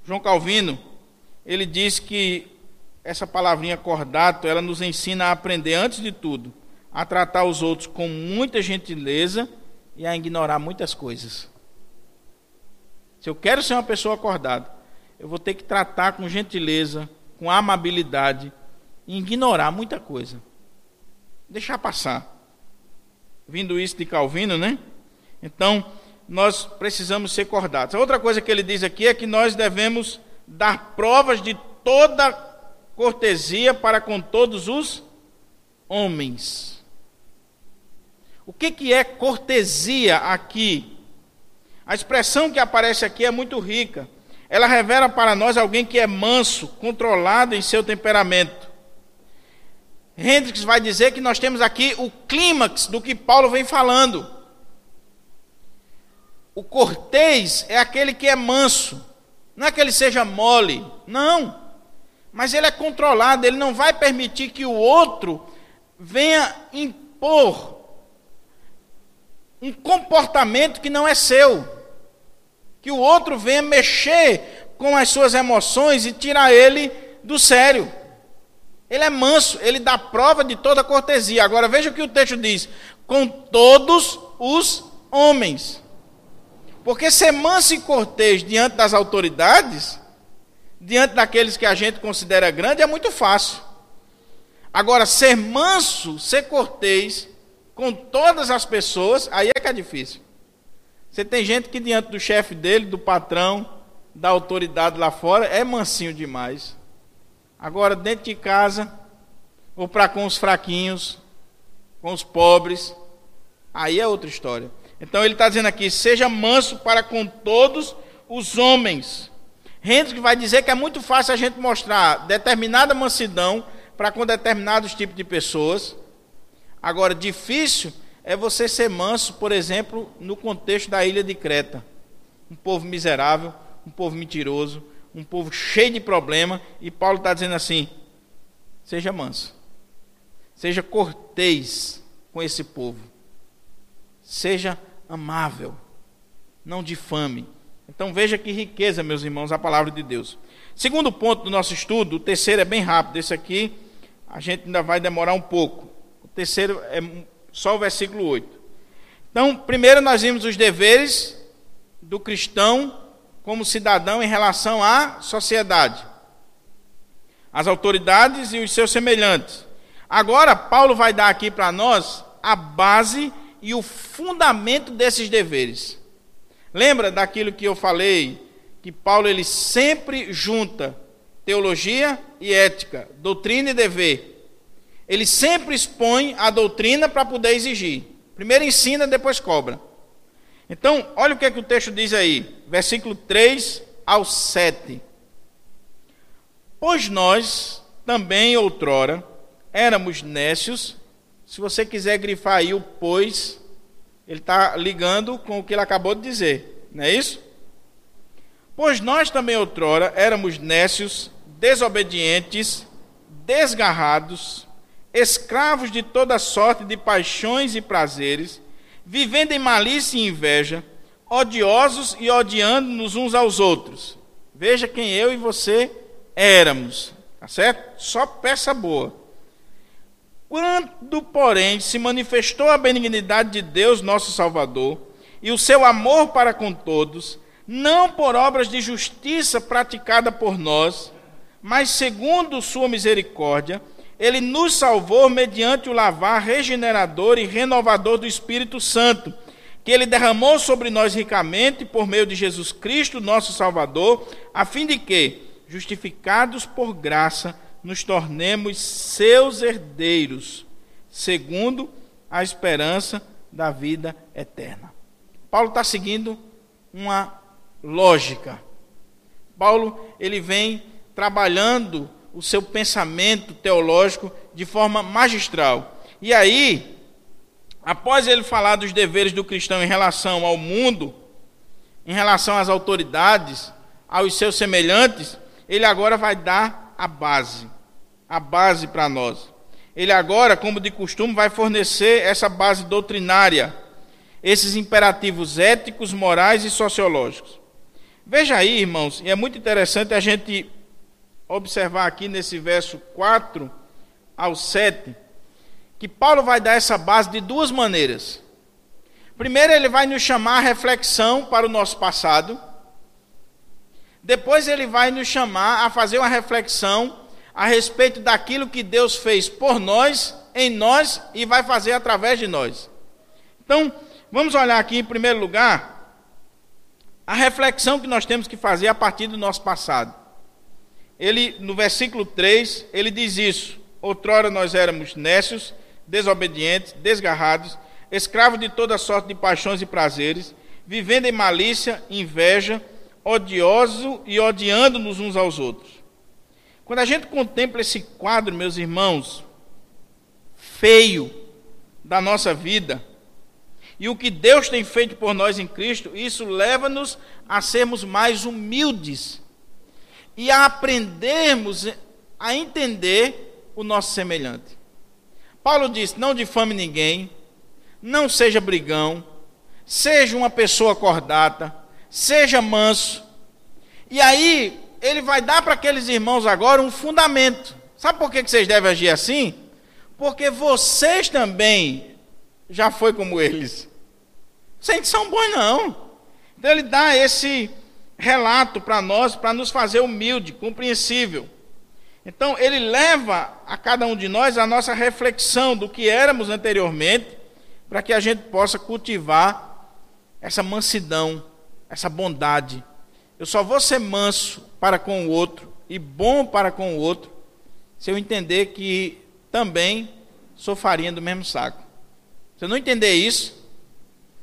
João Calvino, ele diz que essa palavrinha cordato, ela nos ensina a aprender, antes de tudo, a tratar os outros com muita gentileza e a ignorar muitas coisas. Se eu quero ser uma pessoa acordada, eu vou ter que tratar com gentileza, com amabilidade e ignorar muita coisa. Deixar passar. Vindo isso de Calvino, né? Então, nós precisamos ser cordados. A outra coisa que ele diz aqui é que nós devemos dar provas de toda cortesia para com todos os homens. O que, que é cortesia aqui? A expressão que aparece aqui é muito rica. Ela revela para nós alguém que é manso, controlado em seu temperamento. Hendricks vai dizer que nós temos aqui o clímax do que Paulo vem falando. O cortês é aquele que é manso, não é que ele seja mole, não. Mas ele é controlado, ele não vai permitir que o outro venha impor um comportamento que não é seu que o outro venha mexer com as suas emoções e tirar ele do sério. Ele é manso, ele dá prova de toda cortesia. Agora veja o que o texto diz: com todos os homens. Porque ser manso e cortês diante das autoridades, diante daqueles que a gente considera grande, é muito fácil. Agora, ser manso, ser cortês com todas as pessoas, aí é que é difícil. Você tem gente que diante do chefe dele, do patrão, da autoridade lá fora, é mansinho demais. Agora, dentro de casa, ou para com os fraquinhos, com os pobres, aí é outra história. Então ele está dizendo aqui: seja manso para com todos os homens. Hendrick vai dizer que é muito fácil a gente mostrar determinada mansidão para com determinados tipos de pessoas. Agora, difícil é você ser manso, por exemplo, no contexto da ilha de Creta. Um povo miserável, um povo mentiroso, um povo cheio de problema, e Paulo está dizendo assim: seja manso, seja cortês com esse povo, seja amável, não difame. Então veja que riqueza, meus irmãos, a palavra de Deus. Segundo ponto do nosso estudo, o terceiro é bem rápido, esse aqui a gente ainda vai demorar um pouco. O terceiro é só o versículo 8. Então, primeiro nós vimos os deveres do cristão como cidadão em relação à sociedade, as autoridades e os seus semelhantes. Agora, Paulo vai dar aqui para nós a base e o fundamento desses deveres. Lembra daquilo que eu falei, que Paulo ele sempre junta teologia e ética, doutrina e dever. Ele sempre expõe a doutrina para poder exigir. Primeiro ensina, depois cobra. Então, olha o que, é que o texto diz aí, versículo 3 ao 7. Pois nós também outrora éramos nécios. Se você quiser grifar aí o pois, ele está ligando com o que ele acabou de dizer, não é isso? Pois nós também outrora éramos nécios, desobedientes, desgarrados, escravos de toda sorte de paixões e prazeres, vivendo em malícia e inveja, odiosos e odiando-nos uns aos outros. Veja quem eu e você éramos, tá certo? Só peça boa. Quando, porém, se manifestou a benignidade de Deus, nosso Salvador, e o seu amor para com todos, não por obras de justiça praticada por nós, mas segundo sua misericórdia, ele nos salvou mediante o lavar regenerador e renovador do Espírito Santo, que ele derramou sobre nós ricamente por meio de Jesus Cristo, nosso Salvador, a fim de que, justificados por graça, nos tornemos seus herdeiros, segundo a esperança da vida eterna. Paulo está seguindo uma lógica. Paulo ele vem trabalhando o seu pensamento teológico de forma magistral. E aí, após ele falar dos deveres do cristão em relação ao mundo, em relação às autoridades, aos seus semelhantes, ele agora vai dar a base, a base para nós. Ele agora, como de costume, vai fornecer essa base doutrinária, esses imperativos éticos, morais e sociológicos. Veja aí, irmãos, e é muito interessante a gente observar aqui nesse verso 4 ao 7, que Paulo vai dar essa base de duas maneiras. Primeiro, ele vai nos chamar a reflexão para o nosso passado. Depois, ele vai nos chamar a fazer uma reflexão a respeito daquilo que Deus fez por nós, em nós e vai fazer através de nós. Então, vamos olhar aqui em primeiro lugar a reflexão que nós temos que fazer a partir do nosso passado ele no versículo 3, ele diz isso: Outrora nós éramos nécios, desobedientes, desgarrados, escravos de toda sorte de paixões e prazeres, vivendo em malícia, inveja, odioso e odiando-nos uns aos outros. Quando a gente contempla esse quadro, meus irmãos, feio da nossa vida, e o que Deus tem feito por nós em Cristo, isso leva-nos a sermos mais humildes e a aprendermos a entender o nosso semelhante. Paulo diz: não difame ninguém, não seja brigão, seja uma pessoa cordata, seja manso. E aí, ele vai dar para aqueles irmãos agora um fundamento. Sabe por que vocês devem agir assim? Porque vocês também já foi como eles. Vocês não são bons, não. Então ele dá esse relato para nós, para nos fazer humilde, compreensível. Então, ele leva a cada um de nós a nossa reflexão do que éramos anteriormente, para que a gente possa cultivar essa mansidão, essa bondade. Eu só vou ser manso para com o outro e bom para com o outro, se eu entender que também sou farinha do mesmo saco. Se eu não entender isso,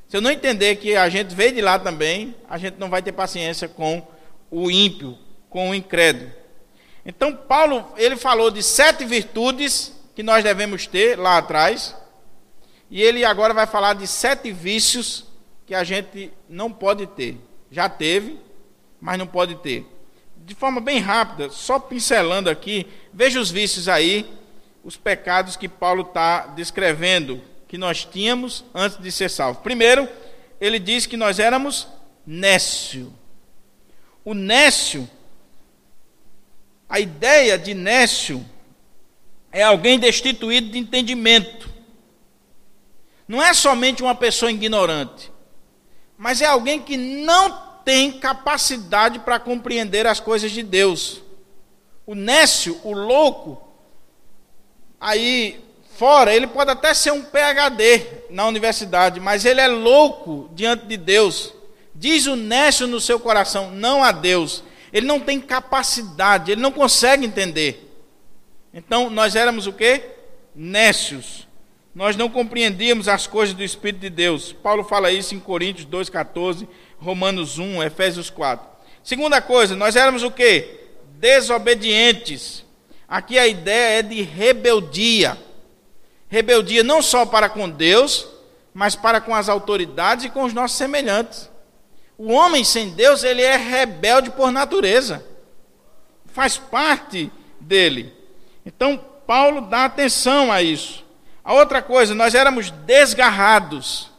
se eu não entender que a gente veio de lá também, a gente não vai ter paciência com o ímpio, com o incrédulo. Então, Paulo, ele falou de sete virtudes que nós devemos ter lá atrás, e ele agora vai falar de sete vícios que a gente não pode ter. Já teve, mas não pode ter. De forma bem rápida, só pincelando aqui, veja os vícios aí, os pecados que Paulo está descrevendo que nós tínhamos antes de ser salvo. Primeiro, ele diz que nós éramos nécio. O nécio, a ideia de nécio é alguém destituído de entendimento. Não é somente uma pessoa ignorante, mas é alguém que não tem capacidade para compreender as coisas de Deus. O nécio, o louco, aí fora, ele pode até ser um PhD na universidade, mas ele é louco diante de Deus. Diz o nécio no seu coração, não a Deus. Ele não tem capacidade, ele não consegue entender. Então, nós éramos o quê? Nécios. Nós não compreendíamos as coisas do Espírito de Deus. Paulo fala isso em Coríntios 2,14, Romanos 1, Efésios 4. Segunda coisa, nós éramos o quê? Desobedientes. Aqui a ideia é de rebeldia. Rebeldia não só para com Deus, mas para com as autoridades e com os nossos semelhantes. O homem sem Deus, ele é rebelde por natureza. Faz parte dele. Então, Paulo dá atenção a isso. A outra coisa, nós éramos desgarrados.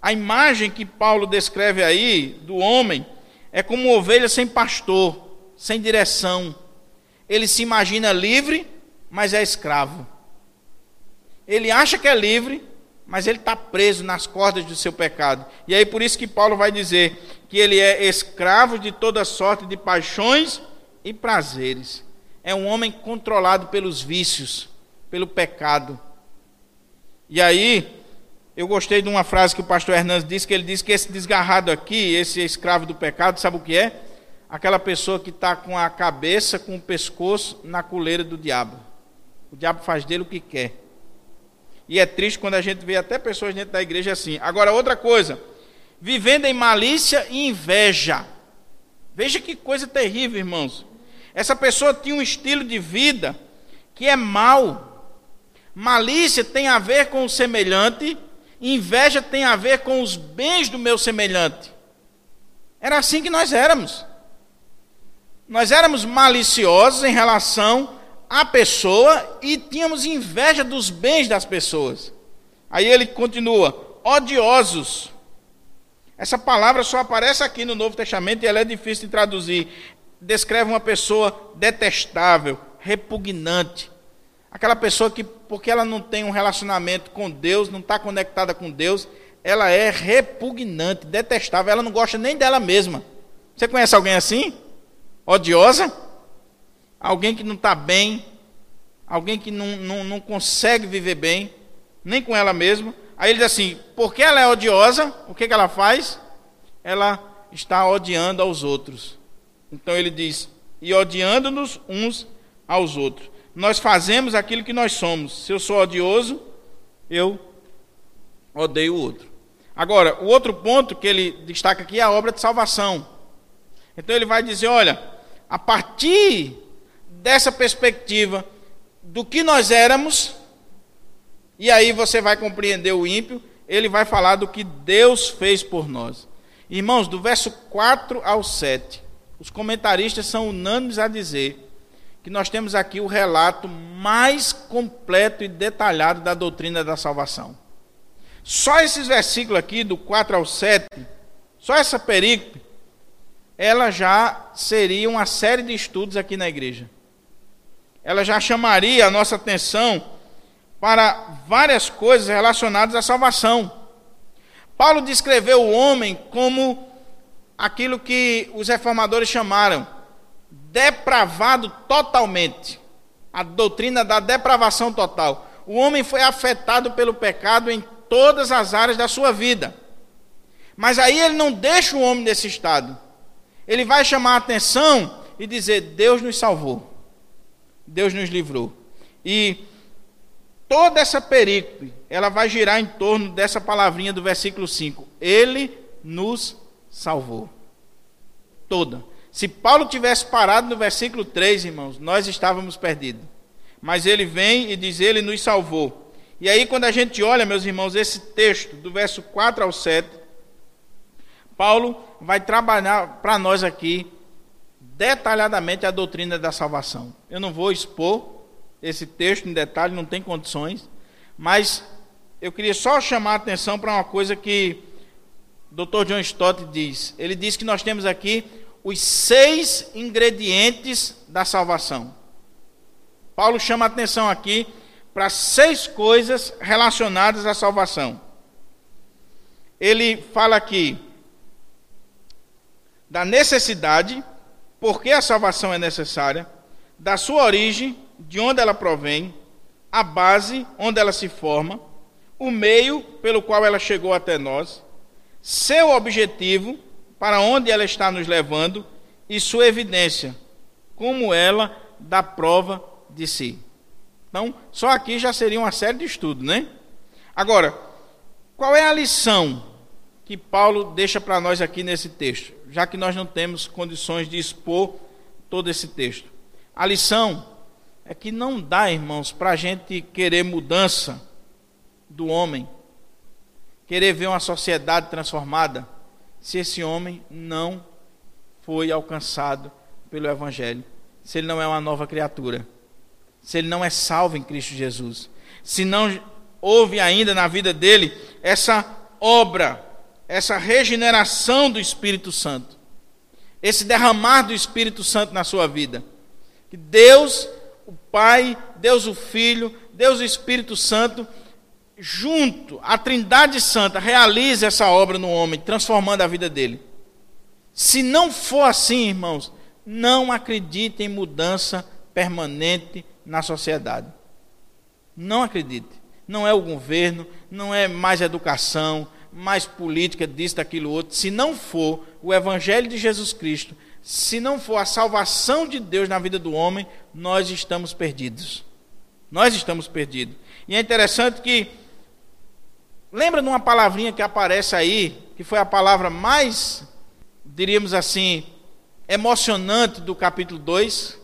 A imagem que Paulo descreve aí do homem é como ovelha sem pastor, sem direção. Ele se imagina livre, mas é escravo. Ele acha que é livre, mas ele está preso nas cordas do seu pecado. E aí por isso que Paulo vai dizer que ele é escravo de toda sorte de paixões e prazeres. É um homem controlado pelos vícios, pelo pecado. E aí, eu gostei de uma frase que o pastor Hernandes disse, que ele disse que esse desgarrado aqui, esse escravo do pecado, sabe o que é? Aquela pessoa que está com a cabeça, com o pescoço na coleira do diabo. O diabo faz dele o que quer. E é triste quando a gente vê até pessoas dentro da igreja assim. Agora, outra coisa, vivendo em malícia e inveja. Veja que coisa terrível, irmãos. Essa pessoa tinha um estilo de vida que é mau. Malícia tem a ver com o semelhante, inveja tem a ver com os bens do meu semelhante. Era assim que nós éramos. Nós éramos maliciosos em relação à pessoa e tínhamos inveja dos bens das pessoas. Aí ele continua: odiosos. Essa palavra só aparece aqui no Novo Testamento e ela é difícil de traduzir descreve uma pessoa detestável, repugnante. Aquela pessoa que, porque ela não tem um relacionamento com Deus, não está conectada com Deus, ela é repugnante, detestável, ela não gosta nem dela mesma. Você conhece alguém assim? Odiosa? Alguém que não está bem, alguém que não, não, não consegue viver bem, nem com ela mesma. Aí ele diz assim: porque ela é odiosa, o que, que ela faz? Ela está odiando aos outros. Então ele diz: e odiando-nos uns aos outros. Nós fazemos aquilo que nós somos. Se eu sou odioso, eu odeio o outro. Agora, o outro ponto que ele destaca aqui é a obra de salvação. Então ele vai dizer: olha, a partir dessa perspectiva do que nós éramos, e aí você vai compreender o ímpio, ele vai falar do que Deus fez por nós. Irmãos, do verso 4 ao 7, os comentaristas são unânimes a dizer que nós temos aqui o relato mais completo e detalhado da doutrina da salvação. Só esses versículos aqui, do 4 ao 7, só essa perícope, ela já seria uma série de estudos aqui na igreja. Ela já chamaria a nossa atenção para várias coisas relacionadas à salvação. Paulo descreveu o homem como aquilo que os reformadores chamaram depravado totalmente. A doutrina da depravação total. O homem foi afetado pelo pecado em todas as áreas da sua vida. Mas aí ele não deixa o homem nesse estado. Ele vai chamar a atenção e dizer: Deus nos salvou. Deus nos livrou. E toda essa perícope, ela vai girar em torno dessa palavrinha do versículo 5. Ele nos salvou. Toda. Se Paulo tivesse parado no versículo 3, irmãos, nós estávamos perdidos. Mas ele vem e diz: Ele nos salvou. E aí, quando a gente olha, meus irmãos, esse texto, do verso 4 ao 7, Paulo vai trabalhar para nós aqui detalhadamente a doutrina da salvação. Eu não vou expor esse texto em detalhe, não tem condições, mas eu queria só chamar a atenção para uma coisa que Dr. John Stott diz. Ele diz que nós temos aqui os seis ingredientes da salvação. Paulo chama a atenção aqui para seis coisas relacionadas à salvação. Ele fala aqui da necessidade, por que a salvação é necessária, da sua origem, de onde ela provém, a base, onde ela se forma, o meio pelo qual ela chegou até nós, seu objetivo, para onde ela está nos levando, e sua evidência, como ela dá prova de si. Então, só aqui já seria uma série de estudos, né? Agora, qual é a lição que Paulo deixa para nós aqui nesse texto, já que nós não temos condições de expor todo esse texto? A lição é que não dá, irmãos, para a gente querer mudança do homem querer ver uma sociedade transformada se esse homem não foi alcançado pelo Evangelho, se ele não é uma nova criatura, se ele não é salvo em Cristo Jesus, se não houve ainda na vida dele essa obra, essa regeneração do Espírito Santo, esse derramar do Espírito Santo na sua vida. Que Deus, o Pai, Deus o Filho, Deus o Espírito Santo junto, a Trindade Santa realize essa obra no homem, transformando a vida dele. Se não for assim, irmãos, não acredite em mudança permanente na sociedade. Não acredite. Não é o governo, não é mais educação, mais política, disso, daquilo outro. Se não for o Evangelho de Jesus Cristo, se não for a salvação de Deus na vida do homem, nós estamos perdidos. Nós estamos perdidos. E é interessante que, lembra de uma palavrinha que aparece aí, que foi a palavra mais, diríamos assim, emocionante do capítulo 2?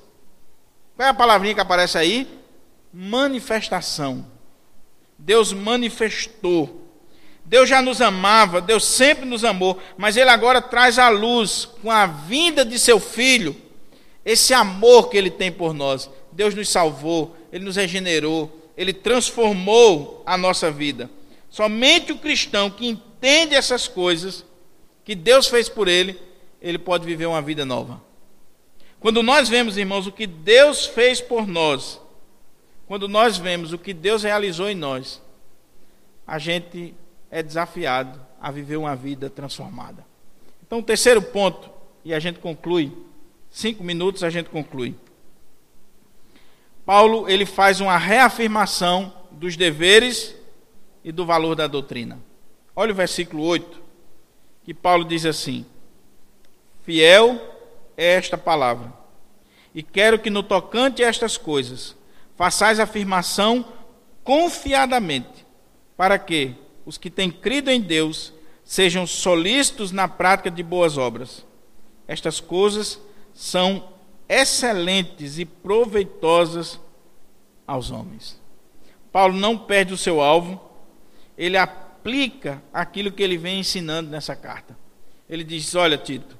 Qual é a palavrinha que aparece aí? Manifestação. Deus manifestou. Deus já nos amava, Deus sempre nos amou, mas Ele agora traz à luz, com a vinda de seu Filho, esse amor que Ele tem por nós. Deus nos salvou, Ele nos regenerou, Ele transformou a nossa vida. Somente o cristão que entende essas coisas, que Deus fez por ele, ele pode viver uma vida nova. Quando nós vemos, irmãos, o que Deus fez por nós, quando nós vemos o que Deus realizou em nós, a gente é desafiado a viver uma vida transformada. Então, o terceiro ponto, e a gente conclui, cinco minutos a gente conclui. Paulo ele faz uma reafirmação dos deveres e do valor da doutrina. Olha o versículo 8, que Paulo diz assim: Fiel é esta palavra, e quero que no tocante a estas coisas façais afirmação confiadamente, para que os que têm crido em Deus sejam solícitos na prática de boas obras. Estas coisas são excelentes e proveitosas aos homens. Paulo não perde o seu alvo, ele aplica aquilo que ele vem ensinando nessa carta. Ele diz: Olha, Tito,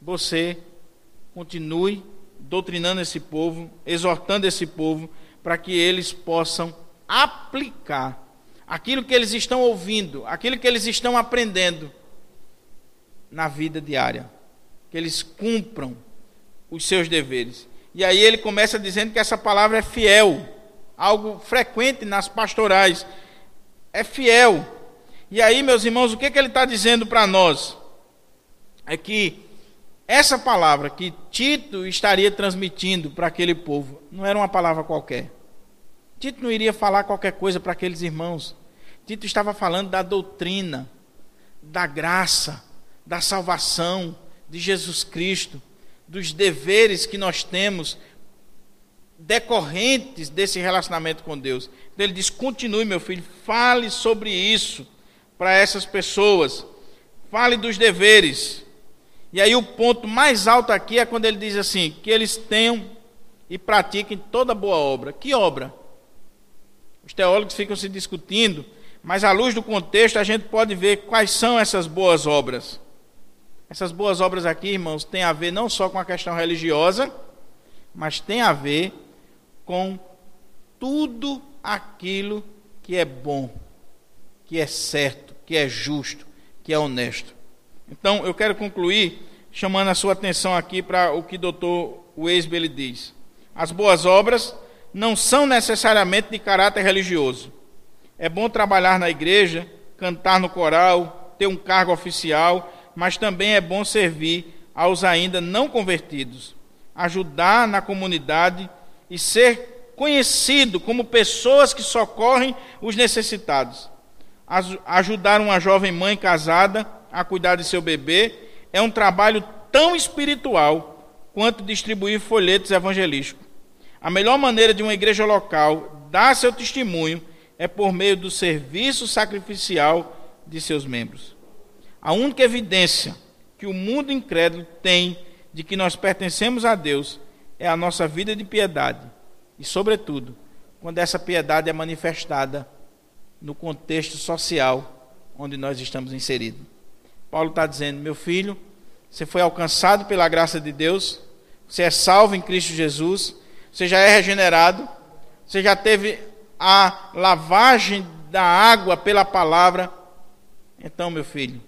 você continue doutrinando esse povo, exortando esse povo, para que eles possam aplicar aquilo que eles estão ouvindo, aquilo que eles estão aprendendo na vida diária, que eles cumpram os seus deveres. E aí ele começa dizendo que essa palavra é fiel, algo frequente nas pastorais, é fiel. E aí, meus irmãos, o que, que ele está dizendo para nós? É que essa palavra que Tito estaria transmitindo para aquele povo não era uma palavra qualquer. Tito não iria falar qualquer coisa para aqueles irmãos. Tito estava falando da doutrina, da graça, da salvação de Jesus Cristo, dos deveres que nós temos decorrentes desse relacionamento com Deus. Então ele diz: continue, meu filho, fale sobre isso para essas pessoas, fale dos deveres. E aí o ponto mais alto aqui é quando ele diz assim: que eles tenham e pratiquem toda boa obra. Que obra? Os teólogos ficam se discutindo, mas à luz do contexto a gente pode ver quais são essas boas obras. Essas boas obras aqui, irmãos, têm a ver não só com a questão religiosa, mas tem a ver com tudo aquilo que é bom, que é certo, que é justo, que é honesto. Então, eu quero concluir chamando a sua atenção aqui para o que o doutor Weisbe diz. As boas obras não são necessariamente de caráter religioso. É bom trabalhar na igreja, cantar no coral, ter um cargo oficial, mas também é bom servir aos ainda não convertidos, ajudar na comunidade e ser conhecido como pessoas que socorrem os necessitados. Ajudar uma jovem mãe casada a cuidar de seu bebê é um trabalho tão espiritual quanto distribuir folhetos evangelísticos. A melhor maneira de uma igreja local dar seu testemunho é por meio do serviço sacrificial de seus membros. A única evidência que o mundo incrédulo tem de que nós pertencemos a Deus é a nossa vida de piedade. E, sobretudo, quando essa piedade é manifestada no contexto social onde nós estamos inseridos. Paulo está dizendo: meu filho, você foi alcançado pela graça de Deus, você é salvo em Cristo Jesus, você já é regenerado, você já teve a lavagem da água pela palavra. Então, meu filho,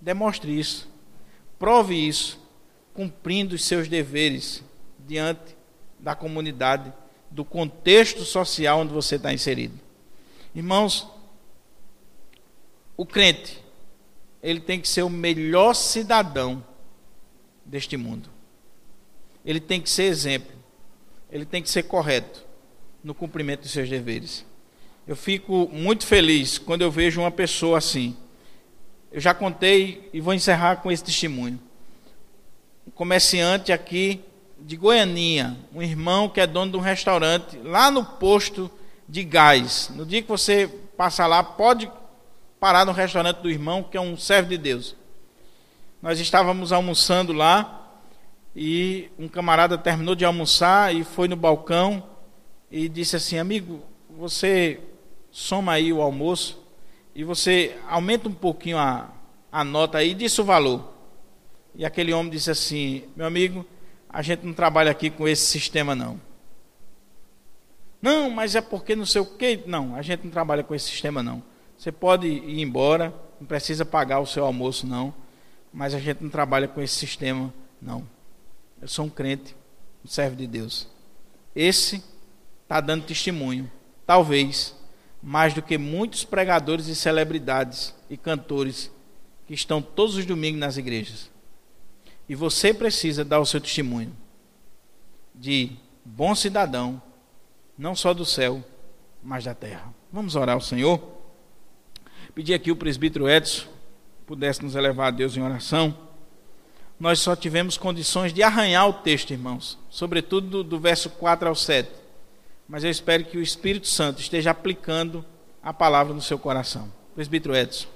demonstre isso, prove isso, cumprindo os seus deveres diante da comunidade, do contexto social onde você está inserido. Irmãos, o crente, ele tem que ser o melhor cidadão deste mundo. Ele tem que ser exemplo. Ele tem que ser correto no cumprimento de seus deveres. Eu fico muito feliz quando eu vejo uma pessoa assim. Eu já contei e vou encerrar com esse testemunho. Um comerciante aqui de Goianinha, um irmão que é dono de um restaurante lá no posto de gás. No dia que você passar lá, pode parar no restaurante do irmão, que é um servo de Deus. Nós estávamos almoçando lá e um camarada terminou de almoçar e foi no balcão e disse assim: Amigo, você soma aí o almoço e você aumenta um pouquinho a, a nota aí, disse o valor. E aquele homem disse assim: Meu amigo, a gente não trabalha aqui com esse sistema, não. Não, mas é porque não sei o quê. Não, a gente não trabalha com esse sistema, não. Você pode ir embora, não precisa pagar o seu almoço, não. Mas a gente não trabalha com esse sistema, não. Eu sou um crente, um servo de Deus. Esse está dando testemunho, talvez, mais do que muitos pregadores e celebridades e cantores que estão todos os domingos nas igrejas. E você precisa dar o seu testemunho de bom cidadão, não só do céu, mas da terra. Vamos orar ao Senhor. Pedir aqui o presbítero Edson pudesse nos elevar a Deus em oração. Nós só tivemos condições de arranhar o texto, irmãos, sobretudo do, do verso 4 ao 7. Mas eu espero que o Espírito Santo esteja aplicando a palavra no seu coração. Presbítero Edson.